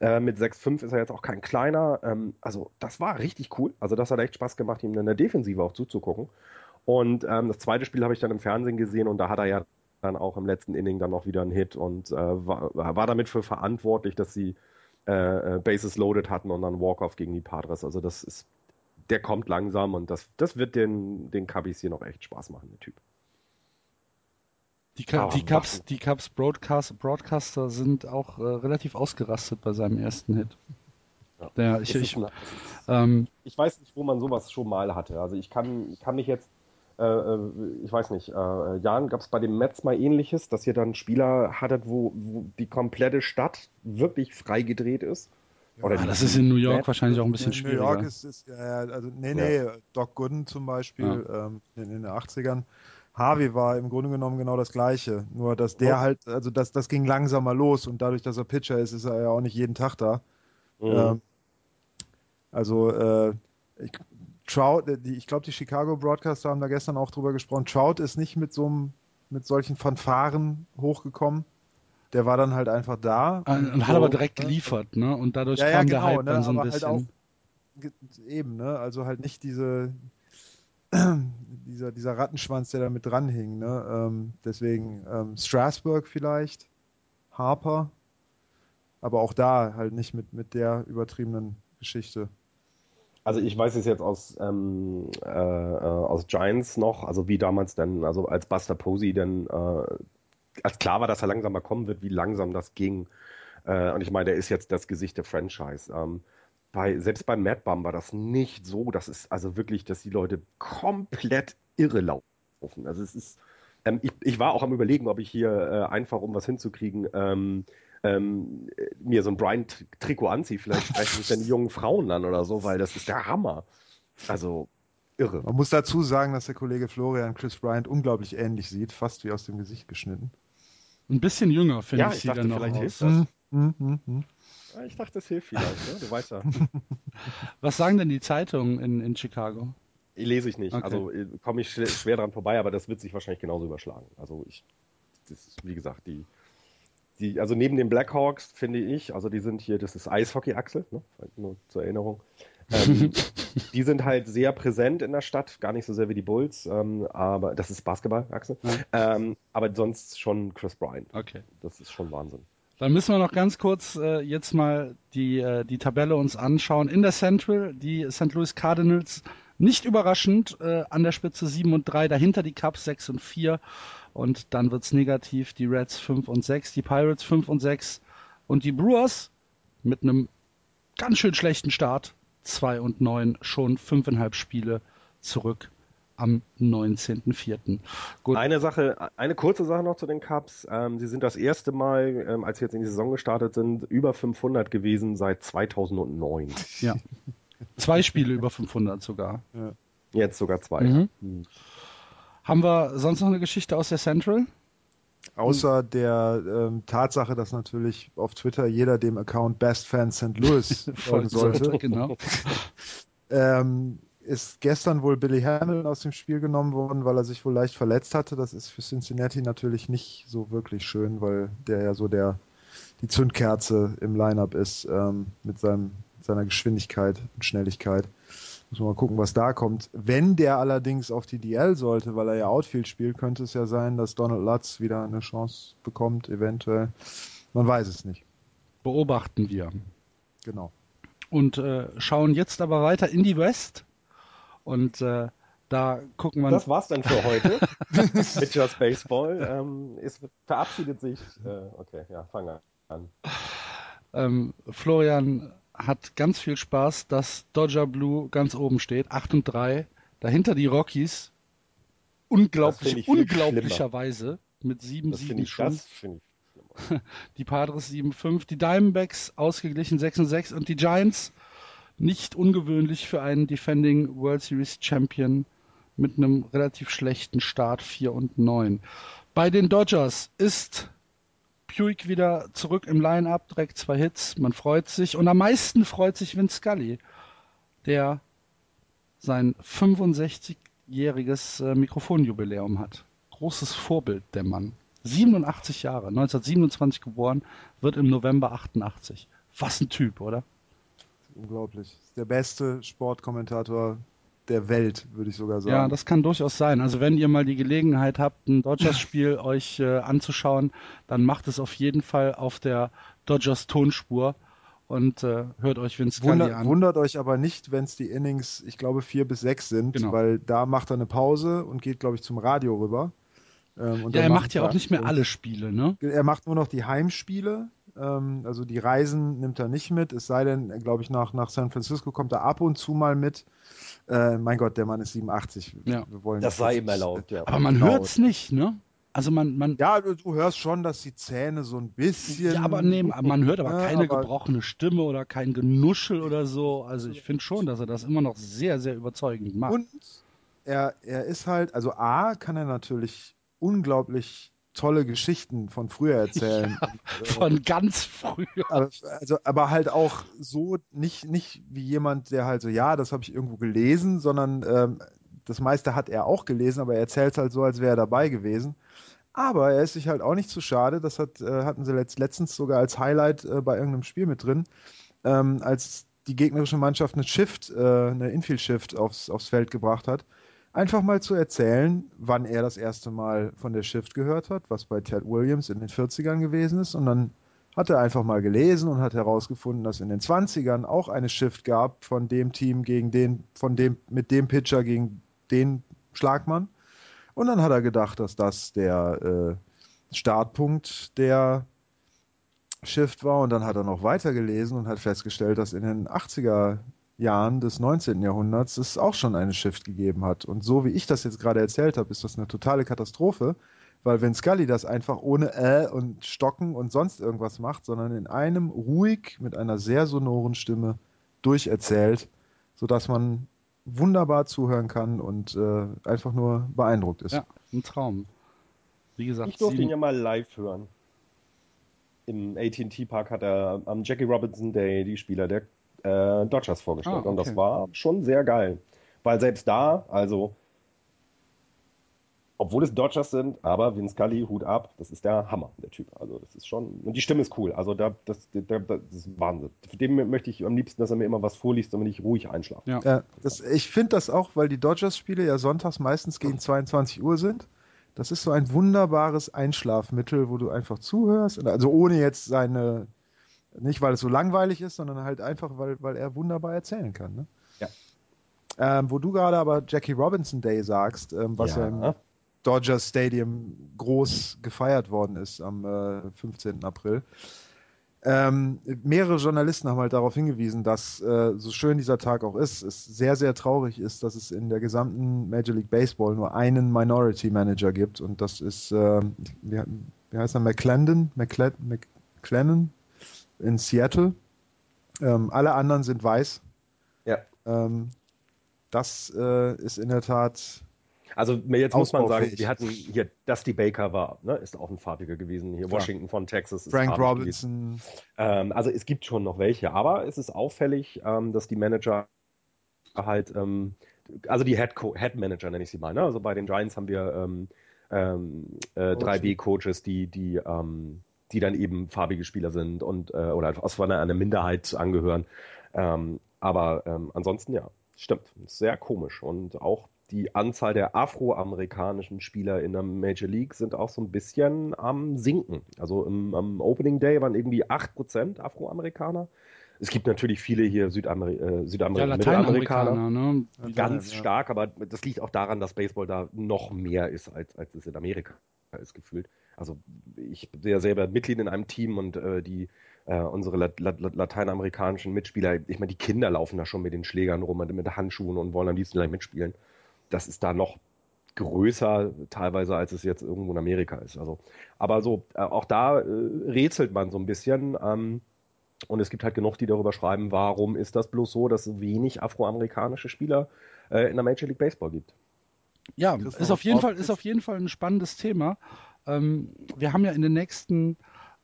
Äh, mit 6,5 ist er jetzt auch kein kleiner. Ähm, also das war richtig cool. Also das hat echt Spaß gemacht, ihm in der Defensive auch zuzugucken. Und ähm, das zweite Spiel habe ich dann im Fernsehen gesehen und da hat er ja dann auch im letzten Inning dann noch wieder einen Hit und äh, war, war damit für verantwortlich, dass sie äh, äh, Bases loaded hatten und dann Walk-Off gegen die Padres. Also das ist, der kommt langsam und das, das wird den, den Cubbies hier noch echt Spaß machen, der Typ. Die, Aber die Cubs, die Cubs Broadcast, Broadcaster sind auch äh, relativ ausgerastet bei seinem ersten Hit. Ja. Das ich, ist ich, ein- ähm, ich weiß nicht, wo man sowas schon mal hatte. Also ich kann, kann mich jetzt, äh, äh, ich weiß nicht, äh, Jan, gab es bei den Mets mal ähnliches, dass ihr dann Spieler hattet, wo, wo die komplette Stadt wirklich freigedreht ist? Oder ah, das ist in New York Mets? wahrscheinlich auch ein bisschen in New York schwieriger. ist es, ja, also nee, nee, Doc Gooden zum Beispiel ähm, in, in den 80ern. Harvey war im Grunde genommen genau das Gleiche. Nur, dass der Oh. halt, also das, das ging langsamer los und dadurch, dass er Pitcher ist, ist er ja auch nicht jeden Tag da. Mhm. Ähm, also, äh, ich, Trout, äh, die, ich glaube, die Chicago Broadcaster haben da gestern auch drüber gesprochen. Trout ist nicht mit so einem, mit solchen Fanfaren hochgekommen. Der war dann halt einfach da. Ah, Und hat So, aber direkt ne? geliefert, ne? Und dadurch Ja, ja, kam der genau, Hype ne, dann so ein aber halt bisschen. auch- Ge- Eben, ne? Also halt nicht diese dieser, dieser Rattenschwanz, der da mit dran hing, ne? Ähm, deswegen ähm, Strasburg vielleicht, Harper, aber auch da halt nicht mit, mit der übertriebenen Geschichte. Also ich weiß es jetzt aus, ähm, äh, äh, aus Giants noch, also wie damals denn, also als Buster Posey denn, äh, als klar war, dass er langsam mal kommen wird, wie langsam das ging. Äh, und ich meine, der ist jetzt das Gesicht der Franchise. Ähm, bei, selbst beim Mad Bum war das nicht so, das ist also wirklich, dass die Leute komplett irre laufen. Also es ist, ähm, ich, ich war auch am überlegen, ob ich hier äh, einfach, um was hinzukriegen, ähm, ähm, mir so ein Brian-Trikot anziehe. Vielleicht sprechen mich dann die jungen Frauen an oder so, weil das ist der Hammer. Also irre. Man muss dazu sagen, dass der Kollege Florian Chris Bryant unglaublich ähnlich sieht, fast wie aus dem Gesicht geschnitten. Ein bisschen jünger, finde Ja, ich, ich dachte, er noch vielleicht aus. hilft das. Hm, hm, hm, hm. Ich dachte, das hilft vielleicht, ne? Du weißt ja. Was sagen denn die Zeitungen in, in Chicago? Lese ich nicht. Okay. Also äh, komme ich schwer, dran vorbei, aber das wird sich wahrscheinlich genauso überschlagen. Also ich, das wie gesagt, die, die, also neben den Blackhawks finde ich, also die sind hier, das ist Eishockey-Achse, ne? nur zur Erinnerung. Ähm, die sind halt sehr präsent in der Stadt, gar nicht so sehr wie die Bulls, ähm, aber das ist Basketball-Achse. Ähm, aber sonst schon Chris Bryant. Okay. Das ist schon Wahnsinn. Dann müssen wir noch ganz kurz äh, jetzt mal die, äh, die Tabelle uns anschauen. In der Central, die St. Louis Cardinals, nicht überraschend, äh, an der Spitze 7 und 3, dahinter die Cubs 6 und 4 und dann wird's negativ, die Reds 5 und 6, die Pirates 5 und 6 und die Brewers mit einem ganz schön schlechten Start 2 und 9, schon fünfeinhalb Spiele zurück am 19.04. Gut, Eine Sache, eine kurze Sache noch zu den Cubs. Ähm, sie sind das erste Mal, ähm, als sie jetzt in die Saison gestartet sind, über 500 gewesen seit 2009. ja. Zwei Spiele über 500 sogar. Jetzt sogar zwei. Mhm. Hm. Haben wir sonst noch eine Geschichte aus der Central? Außer der ähm, Tatsache, dass natürlich auf Twitter jeder dem Account Best Fan St. Louis folgen sollte, Genau. ähm, ist gestern wohl Billy Hamilton aus dem Spiel genommen worden, weil er sich wohl leicht verletzt hatte. Das ist für Cincinnati natürlich nicht so wirklich schön, weil der ja so der die Zündkerze im Lineup ist ähm, mit seinem, seiner Geschwindigkeit und Schnelligkeit. Muss man mal gucken, was da kommt. Wenn der allerdings auf die DL sollte, weil er ja Outfield spielt, könnte es ja sein, dass Donald Lutz wieder eine Chance bekommt, eventuell. Man weiß es nicht. beobachten wir. Genau. Und äh, schauen jetzt aber weiter in die West. Und äh, da gucken wir. Das war's dann für heute mit Just Baseball. Ähm, es verabschiedet sich. Äh, okay, ja, fange an. Ähm, Florian hat ganz viel Spaß, dass Dodger Blue ganz oben steht, 8 und 3. Dahinter die Rockies, unglaublich, unglaublicherweise mit 7 Siegen schon. Die Padres 7-5, die Diamondbacks ausgeglichen 6 und 6 und die Giants nicht ungewöhnlich für einen Defending World Series Champion mit einem relativ schlechten Start 4 und 9. Bei den Dodgers ist Puig wieder zurück im Line-Up, direkt zwei Hits, man freut sich und am meisten freut sich Vince Scully, der sein 65-jähriges äh, Mikrofonjubiläum hat. Großes Vorbild, der Mann. 87 Jahre, 1927 geboren, wird im November 88. Was ein Typ, oder? Unglaublich. Der beste Sportkommentator der Welt, würde ich sogar sagen. Ja, das kann durchaus sein. Also wenn ihr mal die Gelegenheit habt, ein Dodgers-Spiel euch äh, anzuschauen, dann macht es auf jeden Fall auf der Dodgers-Tonspur und äh, hört euch Vince Scully Wunder, an. Wundert euch aber nicht, wenn es die Innings, ich glaube, vier bis sechs sind, Genau. weil da macht er eine Pause und geht, glaube ich, zum Radio rüber. Ähm, und ja, er macht ja auch nicht mehr alle Spiele, ne? Er macht nur noch die Heimspiele. Ähm, also die Reisen nimmt er nicht mit. Es sei denn, glaube ich, nach, nach San Francisco kommt er ab und zu mal mit. Äh, mein Gott, der Mann ist 87. Ja. Wir wollen Das sei ihm erlaubt, ja. Aber man Genau. hört's nicht, ne? Also man, man, Ja, du, du hörst schon, dass die Zähne so ein bisschen. ja, aber nee, man hört aber Ja, keine aber- gebrochene Stimme oder kein Genuschel oder so. Also ich finde schon, dass er das immer noch sehr, sehr überzeugend macht. Und er, er ist halt, also A, kann er natürlich unglaublich tolle Geschichten von früher erzählen. Äh, Von ganz früher. aber, also, aber halt auch so nicht, nicht wie jemand, der halt so, ja, das habe ich irgendwo gelesen, sondern ähm, das meiste hat er auch gelesen, aber er erzählt halt so, als wäre er dabei gewesen. Aber er ist sich halt auch nicht zu schade, das hat, äh, hatten sie letzt, letztens sogar als Highlight äh, bei irgendeinem Spiel mit drin, ähm, als die gegnerische Mannschaft eine Shift, äh, eine Infield-Shift aufs, aufs Feld gebracht hat. Einfach mal zu erzählen, wann er das erste Mal von der Shift gehört hat, was bei Ted Williams in den 40ern gewesen ist. Und dann hat er einfach mal gelesen und hat herausgefunden, dass in den 20ern auch eine Shift gab von dem Team gegen den, von dem, mit dem Pitcher gegen den Schlagmann. Und dann hat er gedacht, dass das der äh, Startpunkt der Shift war. Und dann hat er noch weiter gelesen und hat festgestellt, dass in den 80er Jahren des 19. Jahrhunderts es auch schon eine Shift gegeben hat. Und so wie ich das jetzt gerade erzählt habe, ist das eine totale Katastrophe, weil wenn Scully das einfach ohne äh und Stocken und sonst irgendwas macht, sondern in einem ruhig mit einer sehr sonoren Stimme durcherzählt, sodass man wunderbar zuhören kann und äh, einfach nur beeindruckt ist. Ja, ein Traum. Wie gesagt, Ich durfte ihn ja mal live hören. Im AT&T Park hat er am Jackie Robinson Day die Spieler der äh, Dodgers vorgestellt. Ah, okay. Und das war schon sehr geil. Weil selbst da, also, obwohl es Dodgers sind, aber Vince Scully, Hut ab, das ist der Hammer, der Typ. Also das ist schon, und die Stimme ist cool. Also da, das, da, das ist Wahnsinn. Für den möchte ich am liebsten, dass er mir immer was vorliest, damit ich ruhig einschlafe. Ja. Ja, das, ich finde das auch, weil die Dodgers-Spiele ja sonntags meistens gegen 22 Uhr sind. Das ist so ein wunderbares Einschlafmittel, wo du einfach zuhörst. Also ohne jetzt seine, nicht weil es so langweilig ist, sondern halt einfach, weil, weil er wunderbar erzählen kann. Ne? Ja. Ähm, wo du gerade aber Jackie Robinson Day sagst, ähm, was ja, im Dodgers Stadium groß gefeiert worden ist am äh, 15. April. Ähm, mehrere Journalisten haben halt darauf hingewiesen, dass äh, so schön dieser Tag auch ist, es sehr, sehr traurig ist, dass es in der gesamten Major League Baseball nur einen Minority Manager gibt und das ist, äh, wie, wie heißt er, McClendon, McCle McClennan in Seattle. Ähm, alle anderen sind weiß. Ja. Ähm, das äh, ist in der Tat Also jetzt muss man sagen, wir hatten hier Dusty Baker war, ne, ist auch ein farbiger gewesen. Hier Klar. Washington von Texas Frank Robinson. Ähm, also es gibt schon noch welche, aber es ist auffällig, ähm, dass die Manager halt, ähm, also die Head, Co Head Manager nenne ich sie mal. Ne? Also bei den Giants haben wir ähm, ähm, äh, 3B-Coaches, die, die, ähm, die dann eben farbige Spieler sind und äh, oder aus einer, einer Minderheit angehören. Ähm, aber ähm, ansonsten ja, stimmt, sehr komisch und auch die Anzahl der afroamerikanischen Spieler in der Major League sind auch so ein bisschen am sinken. Also im, am Opening Day waren irgendwie 8% Afroamerikaner. Es gibt natürlich viele hier Südamer äh, Südamer Ja, Mittelamerikaner. Ne? Ganz Ja. stark, aber das liegt auch daran, dass Baseball da noch mehr ist, als, als es in Amerika ist gefühlt. Also ich bin ja selber Mitglied in einem Team und äh, die äh, unsere lat lat lat- lateinamerikanischen Mitspieler, ich meine, die Kinder laufen da schon mit den Schlägern rum und mit Handschuhen und wollen am liebsten gleich mitspielen. Das ist da noch größer teilweise, als es jetzt irgendwo in Amerika ist. Also, aber so, äh, auch da äh, rätselt man so ein bisschen. Ähm, und es gibt halt genug, die darüber schreiben, warum ist das bloß so, dass es wenig afroamerikanische Spieler äh, in der Major League Baseball gibt. Ja, Christoph, ist auf jeden Fall, ist auf jeden Fall ein spannendes Thema. Ähm, wir haben ja in den nächsten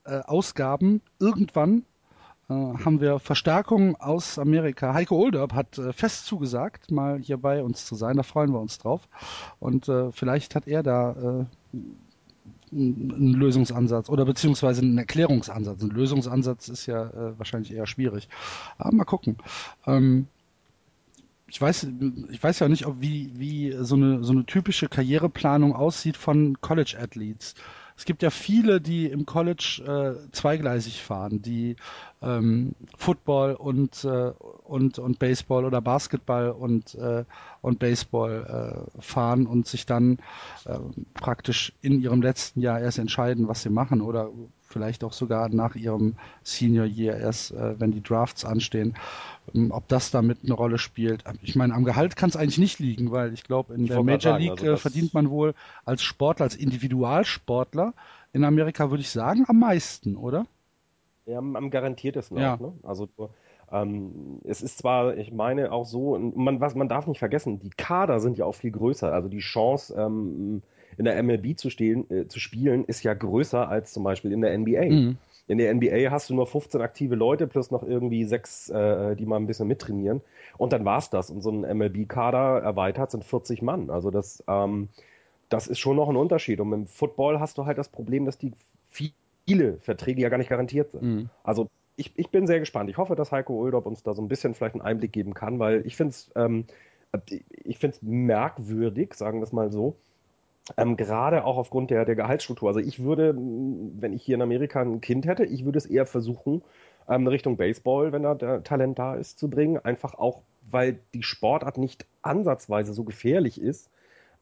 äh, Ausgaben irgendwann äh, haben wir Verstärkung aus Amerika. Heiko Olderb hat äh, fest zugesagt, mal hier bei uns zu sein. Da freuen wir uns drauf. Und äh, vielleicht hat er da äh, einen Lösungsansatz oder beziehungsweise einen Erklärungsansatz. Ein Lösungsansatz ist ja äh, wahrscheinlich eher schwierig. Aber mal gucken. Ähm, ich weiß, ich weiß ja nicht, ob wie, wie so eine, so eine typische Karriereplanung aussieht von College Athletes. Es gibt ja viele, die im College äh, zweigleisig fahren, die ähm, Football und, äh, und, und Baseball oder Basketball und, äh, und Baseball äh, fahren und sich dann äh, praktisch in ihrem letzten Jahr erst entscheiden, was sie machen oder vielleicht auch sogar nach ihrem Senior Year erst, äh, wenn die Drafts anstehen. Ähm, Ob das damit eine Rolle spielt. Ich meine, am Gehalt kann es eigentlich nicht liegen, weil ich glaube, in Ich der Major sagen, League also äh, verdient man wohl als Sportler, als Individualsportler in Amerika, würde ich sagen, am meisten, oder? Ja, am, garantiertesten Ja. auch, ne? Also ähm, es ist zwar, ich meine auch so, man, was man darf nicht vergessen, die Kader sind ja auch viel größer. Also die Chance, ähm, in der MLB zu, stehen, äh, zu spielen, ist ja größer als zum Beispiel in der NBA. Mhm. In der NBA hast du nur 15 aktive Leute plus noch irgendwie sechs, äh, die mal ein bisschen mittrainieren. Und dann war's das. Und so ein MLB-Kader erweitert sind 40 Mann. Also das, ähm, das ist schon noch ein Unterschied. Und im Football hast du halt das Problem, dass die viele Verträge ja gar nicht garantiert sind. Mhm. Also ich, ich bin sehr gespannt. Ich hoffe, dass Heiko Oldorp uns da so ein bisschen vielleicht einen Einblick geben kann, weil ich finde es ähm, ich find's merkwürdig, sagen wir es mal so, ähm, gerade auch aufgrund der, der Gehaltsstruktur. Also ich würde, wenn ich hier in Amerika ein Kind hätte, ich würde es eher versuchen, ähm, Richtung Baseball, wenn da Talent da ist, zu bringen. Einfach auch, weil die Sportart nicht ansatzweise so gefährlich ist,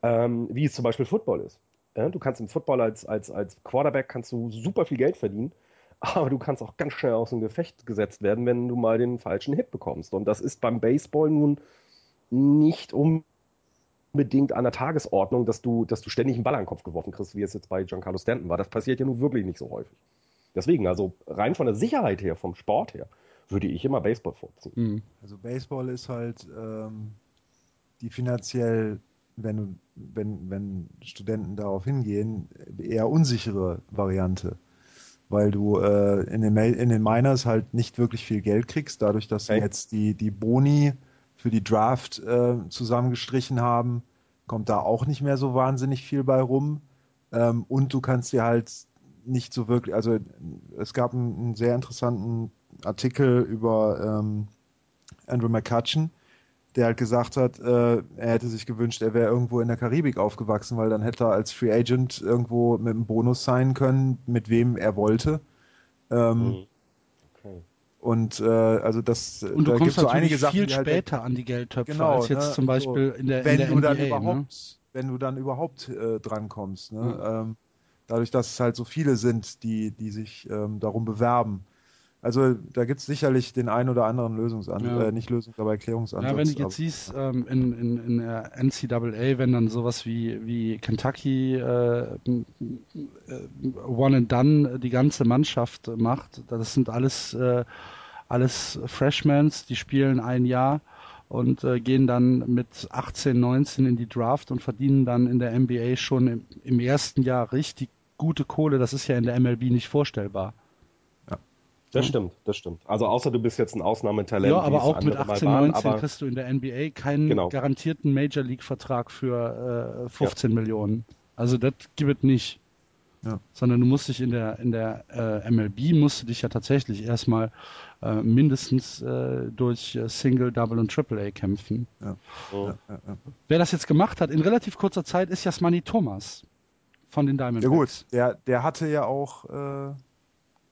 ähm, wie es zum Beispiel Football ist. Ja, du kannst im Football als, als, als Quarterback kannst du super viel Geld verdienen, aber du kannst auch ganz schnell aus dem Gefecht gesetzt werden, wenn du mal den falschen Hit bekommst. Und das ist beim Baseball nun nicht unbedingt an der Tagesordnung, dass du, dass du ständig einen Ball an den Kopf geworfen kriegst, wie es jetzt bei Giancarlo Stanton war. Das passiert ja nun wirklich nicht so häufig. Deswegen, also rein von der Sicherheit her, vom Sport her, würde ich immer Baseball vorziehen. Mhm. Also Baseball ist halt ähm, die finanziell, wenn, du- wenn, wenn Studenten darauf hingehen, eher unsichere Variante. Weil du äh, in, den, in den Minors halt nicht wirklich viel Geld kriegst, dadurch, dass sie Okay. jetzt die, die Boni für die Draft äh, zusammengestrichen haben, kommt da auch nicht mehr so wahnsinnig viel bei rum. Ähm, und du kannst dir halt nicht so wirklich, also es gab einen, einen sehr interessanten Artikel über ähm, Andrew McCutcheon, der halt gesagt hat, äh, er hätte sich gewünscht, er wäre irgendwo in der Karibik aufgewachsen, weil dann hätte er als Free Agent irgendwo mit einem Bonus sein können, mit wem er wollte. Ähm, Mhm. Und äh, also das, Und du da kommst so einige Sachen, viel halt später an die Geldtöpfe Genau, als jetzt ne, zum Beispiel in der, wenn in der du NBA. dann ne? überhaupt, wenn du dann überhaupt äh, drankommst. Ne? Mhm. Ähm, dadurch, dass es halt so viele sind, die, die sich ähm, darum bewerben. Also da gibt es sicherlich den einen oder anderen Lösungsansatz, Ja. äh, nicht Lösungs-, aber Erklärungsansatz. Ja, wenn du aber- jetzt siehst, ähm, in, in, in der NCAA, wenn dann sowas wie, wie Kentucky äh, äh, One and Done die ganze Mannschaft macht, das sind alles, äh, alles Freshmans, die spielen ein Jahr und äh, gehen dann mit 18, 19 in die Draft und verdienen dann in der NBA schon im, im ersten Jahr richtig gute Kohle. Das ist ja in der MLB nicht vorstellbar. Das stimmt, das stimmt. Also außer du bist jetzt ein Ausnahmetalent. Ja, aber auch mit andere mal 18, waren, 19 aber kriegst du in der NBA keinen Genau. garantierten Major League Vertrag für äh, 15 Millionen. Also das gibt es nicht. Ja. Sondern du musst dich in der, in der äh, MLB musst du dich ja tatsächlich erstmal äh, mindestens äh, durch äh, Single, Double und Triple A kämpfen. Ja, ja, ja. Wer das jetzt gemacht hat in relativ kurzer Zeit ist Jasmani Thomas von den ja Diamondbacks. gut, der, der hatte ja auch äh,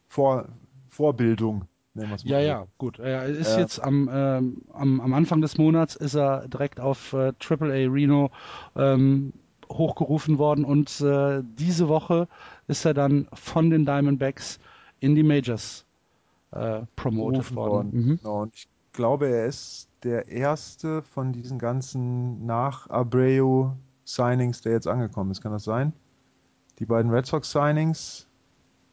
Vor, Vorbildung, nennen wir es mal. Ja, so. ja, gut. Er ist Ja. jetzt am, ähm, am, am Anfang des Monats ist er direkt auf äh, AAA Reno ähm, hochgerufen worden und äh, diese Woche ist er dann von den Diamondbacks in die Majors äh, promoted worden. worden. Mhm. Genau, und ich glaube, er ist der erste von diesen ganzen nach Abreu Signings, der jetzt angekommen ist. Kann das sein? Die beiden Red Sox Signings,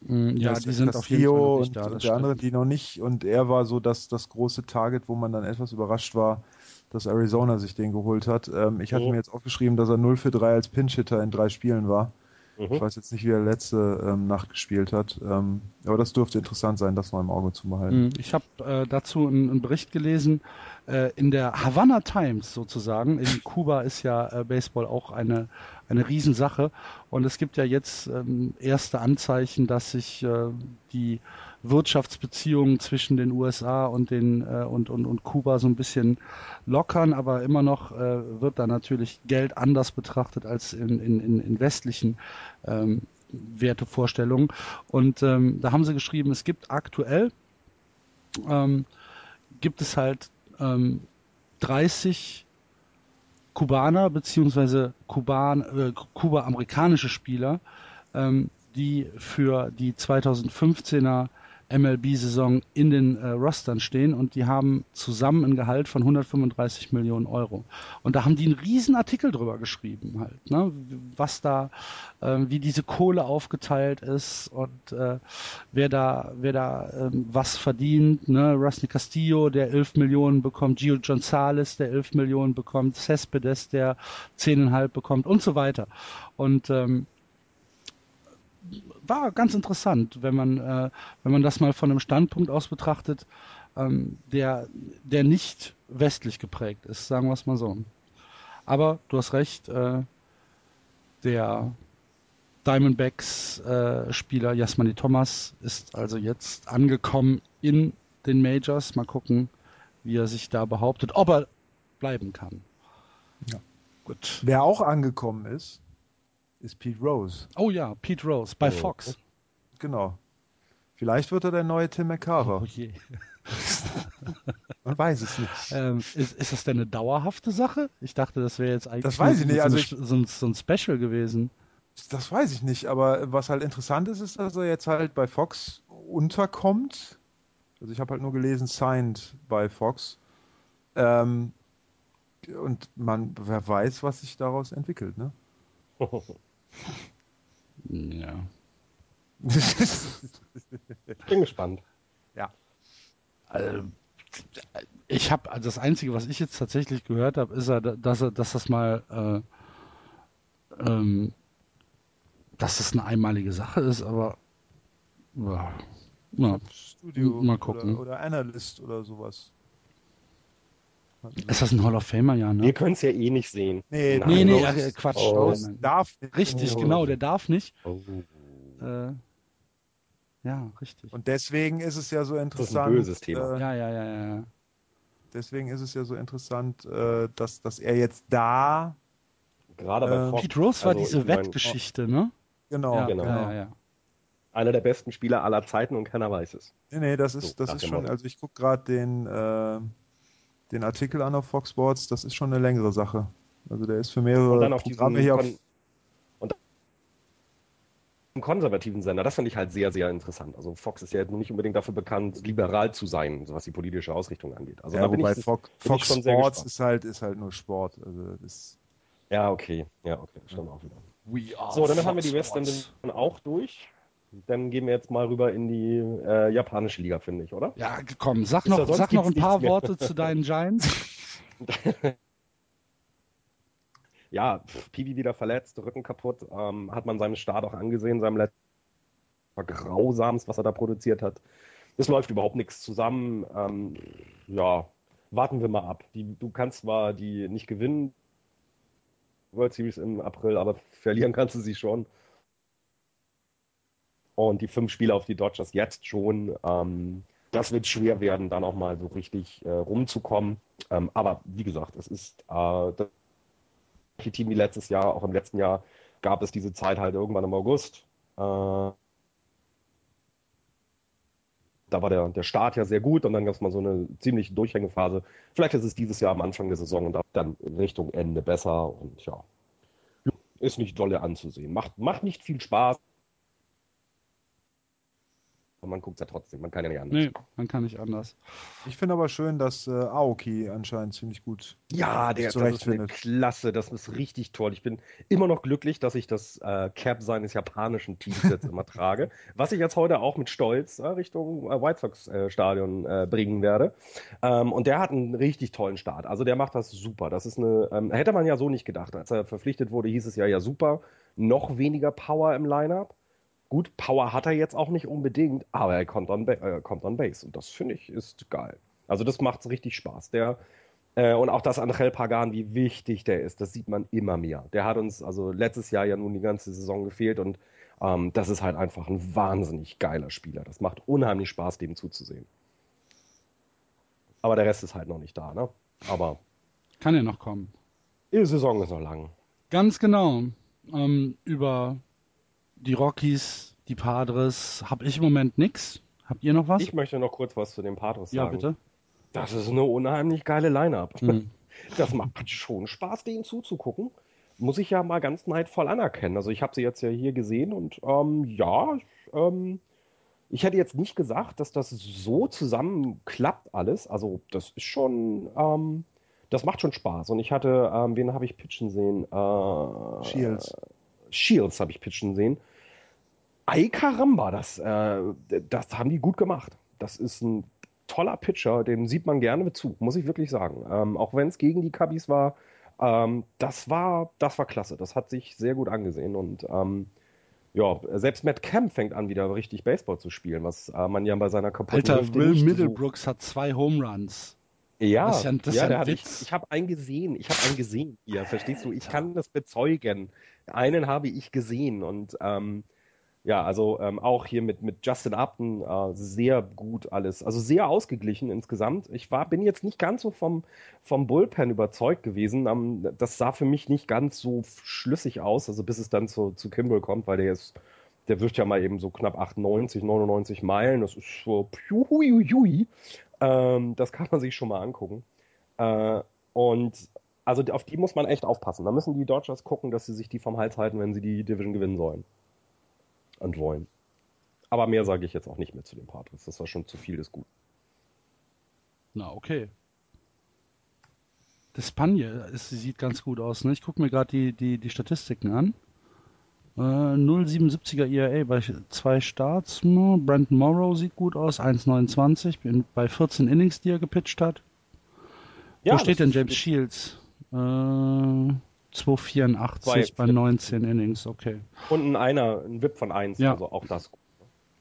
Mm, Ja, die sind auf jeden Fall noch nicht und, da. und das der andere, die noch nicht. Und er war so das, das große Target, wo man dann etwas überrascht war, dass Arizona sich den geholt hat. Ähm, ich hatte Mhm. mir jetzt aufgeschrieben, dass er 0 für 3 als Pinch-Hitter in drei Spielen war. Mhm. Ich weiß jetzt nicht, wie er letzte ähm, Nacht gespielt hat. Ähm, aber das dürfte interessant sein, das mal im Auge zu behalten. Mm, Ich habe äh, dazu einen, einen Bericht gelesen. Äh, in der Havana Times sozusagen. In Kuba ist ja äh, Baseball auch eine, eine Riesensache. Und es gibt ja jetzt ähm, erste Anzeichen, dass sich äh, die Wirtschaftsbeziehungen zwischen den USA und, den, äh, und, und, und Kuba so ein bisschen lockern, aber immer noch äh, wird da natürlich Geld anders betrachtet als in, in, in, in westlichen ähm, Wertevorstellungen. Und ähm, da haben sie geschrieben, es gibt aktuell ähm, gibt es halt ähm, 30 Kubaner beziehungsweise Kuban, äh, Kuba-amerikanische Spieler, ähm, die für die 2015er MLB-Saison in den äh, Rostern stehen und die haben zusammen ein Gehalt von 135 Millionen Euro. Und da haben die einen riesen Artikel drüber geschrieben halt, ne? was da, äh, wie diese Kohle aufgeteilt ist und äh, wer da, wer da ähm, was verdient, ne? Rusty Castillo, der 11 Millionen bekommt, Gio Gonzalez, der 11 Millionen bekommt, Cespedes, der 10,5 bekommt und so weiter. Und ähm, war ganz interessant, wenn man, äh, wenn man das mal von einem Standpunkt aus betrachtet, ähm, der, der nicht westlich geprägt ist, sagen wir es mal so. Aber du hast recht, äh, der Diamondbacks-Spieler Jasmani Thomas ist also jetzt angekommen in den Majors. Mal gucken, wie er sich da behauptet, ob er bleiben kann. Ja. Gut. Wer auch angekommen ist, ist Pete Rose. Oh ja, Pete Rose bei Oh. Fox. Genau. Vielleicht wird er der neue Tim McCarver. Oh je. Man weiß es nicht. Ähm, ist, ist das denn eine dauerhafte Sache? Ich dachte, das wäre jetzt eigentlich Das weiß ich nicht, so, also ein- so, ein, so ein Special gewesen. Das weiß ich nicht, aber was halt interessant ist, ist, dass er jetzt halt bei Fox unterkommt. Also ich habe halt nur gelesen, signed bei Fox. Ähm, und man, wer weiß, was sich daraus entwickelt, ne? Ja. Bin gespannt. Also, ich habe also das Einzige, was ich jetzt tatsächlich gehört habe, ist, dass, er, dass das mal, äh, ähm, dass das eine einmalige Sache ist, aber ja, ja. Studio Mal gucken. Oder, oder Analyst oder sowas. Ist das ein Hall of Famer, ja, ne? Wir können es ja eh nicht sehen. Nee, Nein. Nee, nee, Rose- äh, Quatsch. Oh. Rose Nein, darf nicht. Richtig, Oh. genau, der darf nicht. Oh. Äh, ja, richtig. Und deswegen ist es ja so ist ein interessant. böses Thema. Äh, Ja, ja, ja, ja. ja. deswegen ist es ja so interessant, äh, dass, dass er jetzt da, Gerade bei Äh, Fox, Pete Rose war also diese Wettgeschichte, ne? genau, ja, genau. ja, ja, ja. einer der besten Spieler aller Zeiten und keiner weiß es. Nee, nee, das So, ist, das nach ist schon, also ich gucke gerade den, äh, den Artikel an auf Fox Sports, das ist schon eine längere Sache. Also der ist für Und mehrere dann Programme hier auf, einen konservativen Sender, das finde ich halt sehr, sehr interessant. Also Fox ist ja nicht unbedingt dafür bekannt, liberal zu sein, so was die politische Ausrichtung angeht. Also ja, da bin wobei ich, Fox, bin ich Fox Sports ist halt, ist halt nur Sport. Also das, ja, okay, ja, okay, stimmt auch wieder. We are So, damit haben wir die. Division auch durch. Dann gehen wir jetzt mal rüber in die äh, japanische Liga, finde ich, oder? Ja, komm, sag noch, sag noch ein paar. Worte zu deinen Giants. Ja, pff, Piwi wieder verletzt, Rücken kaputt, ähm, hat man seinem Start auch angesehen, seinem letzten war grausamst, was er da produziert hat. Es läuft überhaupt nichts zusammen. Ähm, ja, warten wir mal ab. Die, du kannst zwar die nicht gewinnen, World Series im April, aber verlieren kannst du sie schon. Und die fünf Spiele auf die Dodgers jetzt schon, ähm, das wird schwer werden, dann auch mal so richtig äh, rumzukommen. Ähm, aber wie gesagt, es ist äh, das Team wie letztes Jahr, auch im letzten Jahr gab es diese Zeit halt irgendwann im August. Äh, da war der, der Start ja sehr gut und dann gab es mal so eine ziemliche Durchhängephase. Vielleicht ist es dieses Jahr am Anfang der Saison und dann Richtung Ende besser und ja, ist nicht dolle anzusehen. Macht, macht nicht viel Spaß. Und man guckt es ja trotzdem, man kann ja nicht anders. Nee, man kann nicht anders. Ich finde aber schön, dass äh, Aoki anscheinend ziemlich gut Ja, der das ist eine klasse, das ist richtig toll. Ich bin immer noch glücklich, dass ich das äh, Cap seines japanischen Teams jetzt immer trage, was ich jetzt heute auch mit Stolz äh, Richtung äh, White Sox äh, Stadion äh, bringen werde. Ähm, und der hat einen richtig tollen Start. Also der macht das super. Das ist eine, ähm, hätte man ja so nicht gedacht. Als er verpflichtet wurde, hieß es ja, ja super, noch weniger Power im Lineup. Gut, Power hat er jetzt auch nicht unbedingt, aber er kommt on, äh, kommt on Base und das finde ich ist geil. Also das macht richtig Spaß. Der äh, und auch das Angel Pagan, wie wichtig der ist, das sieht man immer mehr. Der hat uns also letztes Jahr ja nun die ganze Saison gefehlt und ähm, das ist halt einfach ein wahnsinnig geiler Spieler. Das macht unheimlich Spaß, dem zuzusehen. Aber der Rest ist halt noch nicht da, ne? Aber kann ja noch kommen. Die Saison ist noch lang. Ganz genau. Ähm, über die Rockies, die Padres, habe ich im Moment nichts. Habt ihr noch was? Ich möchte noch kurz was zu den Padres ja, sagen. Ja, bitte. Das ist eine unheimlich geile Line-Up. Mhm. Das macht schon Spaß, denen zuzugucken. Muss ich ja mal ganz neidvoll anerkennen. Also ich habe sie jetzt ja hier gesehen und ähm, ja, ähm, ich hätte jetzt nicht gesagt, dass das so zusammen klappt alles. Also das ist schon, ähm, das macht schon Spaß. Und ich hatte, ähm, wen habe ich pitchen sehen? Äh, Shields. Shields habe ich pitchen sehen. Ei Caramba, das, äh, das haben die gut gemacht. Das ist ein toller Pitcher, dem sieht man gerne zu, muss ich wirklich sagen. Ähm, auch wenn es gegen die Cubbies war, ähm, das war, das war klasse. Das hat sich sehr gut angesehen und ähm, ja, selbst Matt Kemp fängt an, wieder richtig Baseball zu spielen, was äh, man ja bei seiner kaputten Alter, Will Middlebrooks so hat zwei Home Runs. Ja, das ist ja, das ja, ja ich, ich habe einen gesehen, ich habe einen gesehen hier, verstehst du? Ich kann das bezeugen. Einen habe ich gesehen und ähm, ja, also ähm, auch hier mit, mit Justin Upton äh, sehr gut alles. Also sehr ausgeglichen insgesamt. Ich war, bin jetzt nicht ganz so vom, vom Bullpen überzeugt gewesen. Ähm, das sah für mich nicht ganz so schlüssig aus, also bis es dann zu, zu Kimball kommt, weil der ist, der wirft ja mal eben so knapp 98, 99 Meilen. Das ist so piuhuiui. Ähm, das kann man sich schon mal angucken. Äh, und also auf die muss man echt aufpassen. Da müssen die Dodgers gucken, dass sie sich die vom Hals halten, wenn sie die Division gewinnen sollen und wollen. Aber mehr sage ich jetzt auch nicht mehr zu den Padres. Das war schon zu viel des Guten. Na, okay. Das Spanje ist, sieht ganz gut aus. Ne? Ich gucke mir gerade die, die, die Statistiken an. Äh, 0,77er ERA bei zwei Starts. Brandon Morrow sieht gut aus, 1,29 bei 14 Innings, die er gepitcht hat. Ja, Wo steht denn James Shields? Äh, 284 bei 19 Innings, okay. Und ein Einer, ein VIP von 1, ja. also auch das.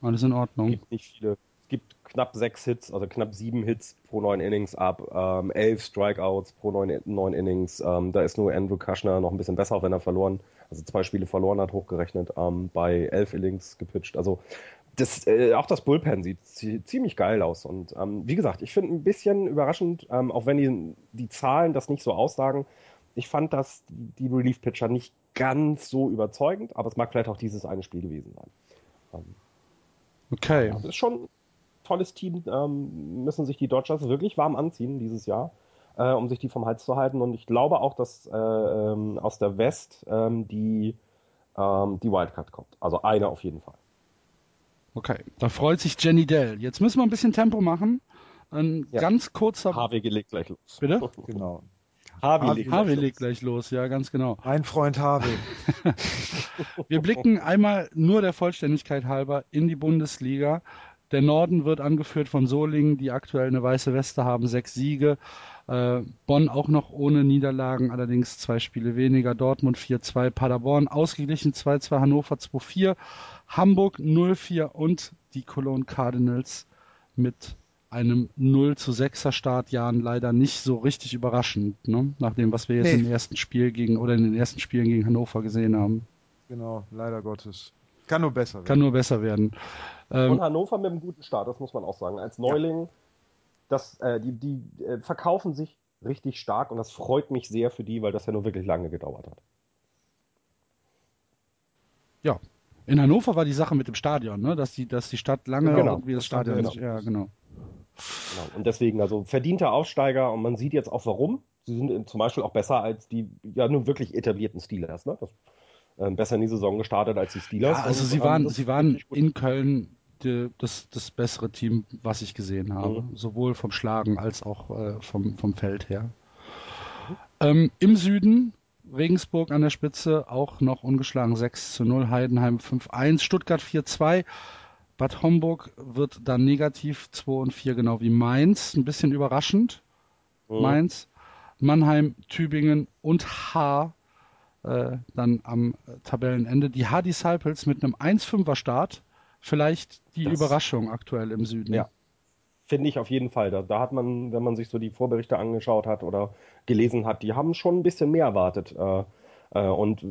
Alles in Ordnung. Es gibt nicht viele. Es gibt knapp sechs Hits, also knapp sieben Hits pro neun Innings ab, ähm, elf Strikeouts pro neun, neun Innings. Ähm, da ist nur Andrew Kushner noch ein bisschen besser, wenn er verloren, also zwei Spiele verloren hat, hochgerechnet, ähm, bei elf Innings gepitcht. Also das, äh, auch das Bullpen sieht ziemlich geil aus. Und ähm, wie gesagt, ich finde ein bisschen überraschend, ähm, auch wenn die, die Zahlen das nicht so aussagen, ich fand das die Relief Pitcher nicht ganz so überzeugend, aber es mag vielleicht auch dieses eine Spiel gewesen sein. Ähm, okay. Das ist schon ein tolles Team, ähm, müssen sich die Dodgers wirklich warm anziehen dieses Jahr, äh, um sich die vom Hals zu halten. Und ich glaube auch, dass äh, ähm, aus der West ähm, die, ähm, die Wildcard kommt. Also eine auf jeden Fall. Okay, da freut sich Jenny Dell. Jetzt müssen wir ein bisschen Tempo machen. Ein ja. ganz kurzer. HW gelegt gleich los. Bitte? genau. Harvey, legt, Harvey legt gleich los, ja, ganz genau. Mein Freund Harvey. Wir blicken einmal nur der Vollständigkeit halber in die Bundesliga. Der Norden wird angeführt von Solingen, die aktuell eine weiße Weste haben, sechs Siege. Äh, Bonn auch noch ohne Niederlagen, allerdings zwei Spiele weniger. Dortmund 4-2, Paderborn ausgeglichen 2-2, Hannover 2-4, Hamburg 0-4 und die Cologne Cardinals mit einem 0 zu 6er Startjahren leider nicht so richtig überraschend, ne? nach dem, was wir jetzt nee. im ersten Spiel gegen oder in den ersten Spielen gegen Hannover gesehen haben. Genau, leider Gottes. Kann nur besser werden. Kann nur besser werden. Ähm, Und Hannover mit einem guten Start, das muss man auch sagen. Als Neuling, ja. das, äh, die, die äh, verkaufen sich richtig stark und das freut mich sehr für die, weil das ja nur wirklich lange gedauert hat. Ja. In Hannover war die Sache mit dem Stadion, ne? dass, die, dass die Stadt lange genau. irgendwie das Stadion. Genau. Ja, genau. Genau. Und deswegen, also verdienter Aufsteiger und man sieht jetzt auch warum. Sie sind zum Beispiel auch besser als die ja nun wirklich etablierten Steelers. Ne? Das, äh, besser in die Saison gestartet als die Steelers. Ja, also und, sie waren, ähm, sie waren in Köln die, das, das bessere Team, was ich gesehen habe. Mhm. Sowohl vom Schlagen als auch äh, vom, vom Feld her. Mhm. Ähm, Im Süden Regensburg an der Spitze, auch noch ungeschlagen 6 zu 0, Heidenheim 5-1, Stuttgart 4-2. Bad Homburg wird dann negativ 2 und 4, genau wie Mainz. Ein bisschen überraschend. Mhm. Mainz, Mannheim, Tübingen und H äh, dann am Tabellenende. Die H Disciples mit einem 1-5er Start. Vielleicht die das, Überraschung aktuell im Süden. Ja, finde ich auf jeden Fall. Da, da, hat man, wenn man sich so die Vorberichte angeschaut hat oder gelesen hat, die haben schon ein bisschen mehr erwartet. Äh, und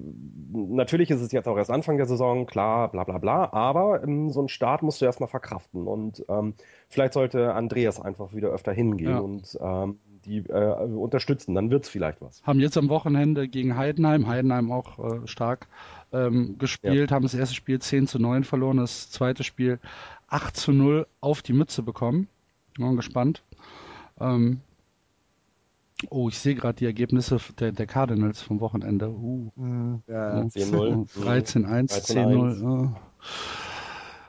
natürlich ist es jetzt auch erst Anfang der Saison, klar, bla bla bla, aber ähm, so einen Start musst du erstmal verkraften. Und ähm, vielleicht sollte Andreas einfach wieder öfter hingehen ja. und ähm, die äh, unterstützen, dann wird es vielleicht was. Haben jetzt am Wochenende gegen Heidenheim, Heidenheim auch äh, stark ähm, gespielt, ja. haben das erste Spiel 10 zu 9 verloren, das zweite Spiel 8 zu 0 auf die Mütze bekommen. Bin gespannt. Ähm, Oh, ich sehe gerade die Ergebnisse der, der Cardinals vom Wochenende. Uh. Mhm. Ja, 10-0. 13-1, 10-0.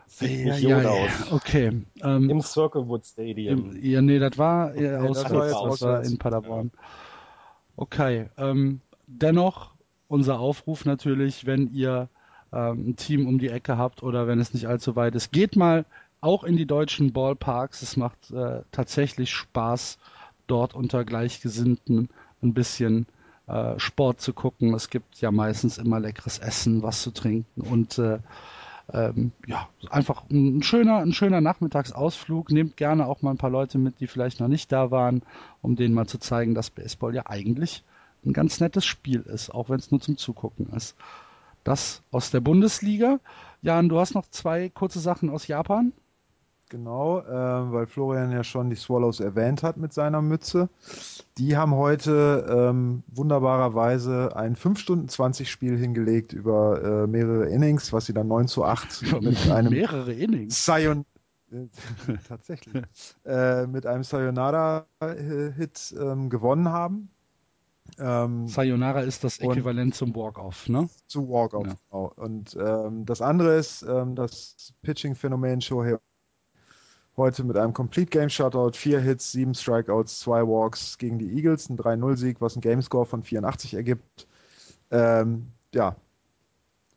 Sieht ja, nicht ja, ja, aus. Okay. Ähm, Im Circlewood Stadium. Im, ja, nee, das war äh, ja, auswärts. Das war, das war in Paderborn. Okay. Ähm, dennoch unser Aufruf natürlich, wenn ihr ähm, ein Team um die Ecke habt oder wenn es nicht allzu weit ist, geht mal auch in die deutschen Ballparks. Es macht äh, tatsächlich Spaß dort unter Gleichgesinnten ein bisschen äh, Sport zu gucken. Es gibt ja meistens immer leckeres Essen, was zu trinken und äh, ähm, ja, einfach ein schöner, ein schöner Nachmittagsausflug. Nehmt gerne auch mal ein paar Leute mit, die vielleicht noch nicht da waren, um denen mal zu zeigen, dass Baseball ja eigentlich ein ganz nettes Spiel ist, auch wenn es nur zum Zugucken ist. Das aus der Bundesliga. Jan, du hast noch zwei kurze Sachen aus Japan. Genau, äh, weil Florian ja schon die Swallows erwähnt hat mit seiner Mütze. Die haben heute ähm, wunderbarerweise ein 5 Stunden 20 Spiel hingelegt über äh, mehrere Innings, was sie dann 9 zu 8 mit einem mehrere Innings. Sion tatsächlich äh, mit einem Sayonara-Hit ähm, gewonnen haben. Ähm, Sayonara ist das Äquivalent zum Walk-Off, ne? Zu Walk-Off, ja. genau. Und ähm, das andere ist ähm, das Pitching-Phänomen Shohei Heute mit einem Complete Game Shutout, vier Hits, sieben Strikeouts, zwei Walks gegen die Eagles, ein 3-0-Sieg, was ein Gamescore von 84 ergibt. Ähm, ja,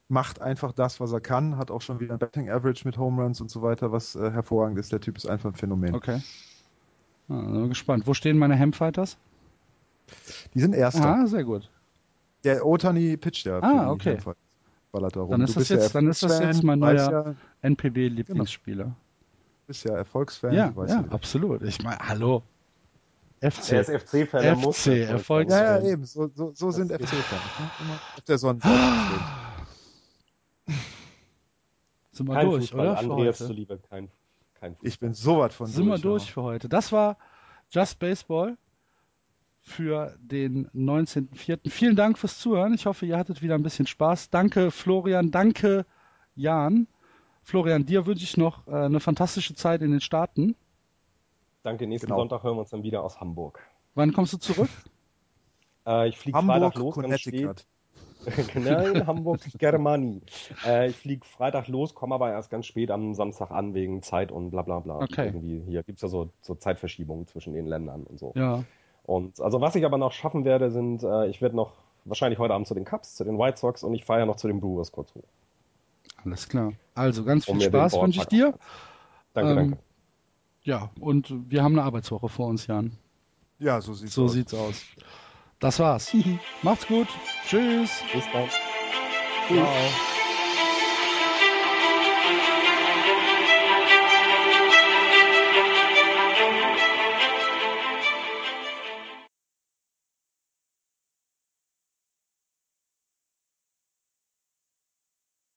macht einfach das, was er kann, hat auch schon wieder ein Betting Average mit Home Runs und so weiter, was äh, hervorragend ist. Der Typ ist einfach ein Phänomen. Okay. Bin gespannt. Wo stehen meine Hemfighters? Die sind Erster. Ah, sehr gut. Der Otani pitcht ja. Ah, okay. Dann ist, das jetzt, dann ist das jetzt mein neuer ja, NPB-Lieblingsspieler. Genau bist ja Erfolgsfan. Ja, ja absolut. Ich meine, hallo. FC. Er ist FC-Fan. FC, Erfolgsfan. Ja, ja, eben. So, so, so sind FC-Fans. Ne? Immer auf der Sonnenseite Sind wir kein durch, Fußball, oder? Andreas zuliebe, kein, kein Ich bin so weit von Sind durch, wir durch ja. für heute. Das war Just Baseball für den 19.04. Vielen Dank fürs Zuhören. Ich hoffe, ihr hattet wieder ein bisschen Spaß. Danke, Florian. Danke, Jan. Florian, dir wünsche ich noch äh, eine fantastische Zeit in den Staaten. Danke, nächsten genau. Sonntag hören wir uns dann wieder aus Hamburg. Wann kommst du zurück? äh, ich fliege Freitag los, ganz spät. Nein, Hamburg, Germany. Äh, ich fliege Freitag los, komme aber erst ganz spät am Samstag an wegen Zeit und bla bla bla. Okay. Irgendwie hier gibt es ja so, so Zeitverschiebungen zwischen den Ländern und so. Ja. Und also was ich aber noch schaffen werde, sind, äh, ich werde noch wahrscheinlich heute Abend zu den Cubs, zu den White Sox und ich fahre ja noch zu den Brewers kurz hoch. Alles klar. Also ganz viel Spaß wünsche ich dir. Danke, ähm, danke. Ja, und wir haben eine Arbeitswoche vor uns, Jan. Ja, so sieht's so aus. So sieht's aus. Das war's. Macht's gut. Tschüss. Bis dann. Ciao.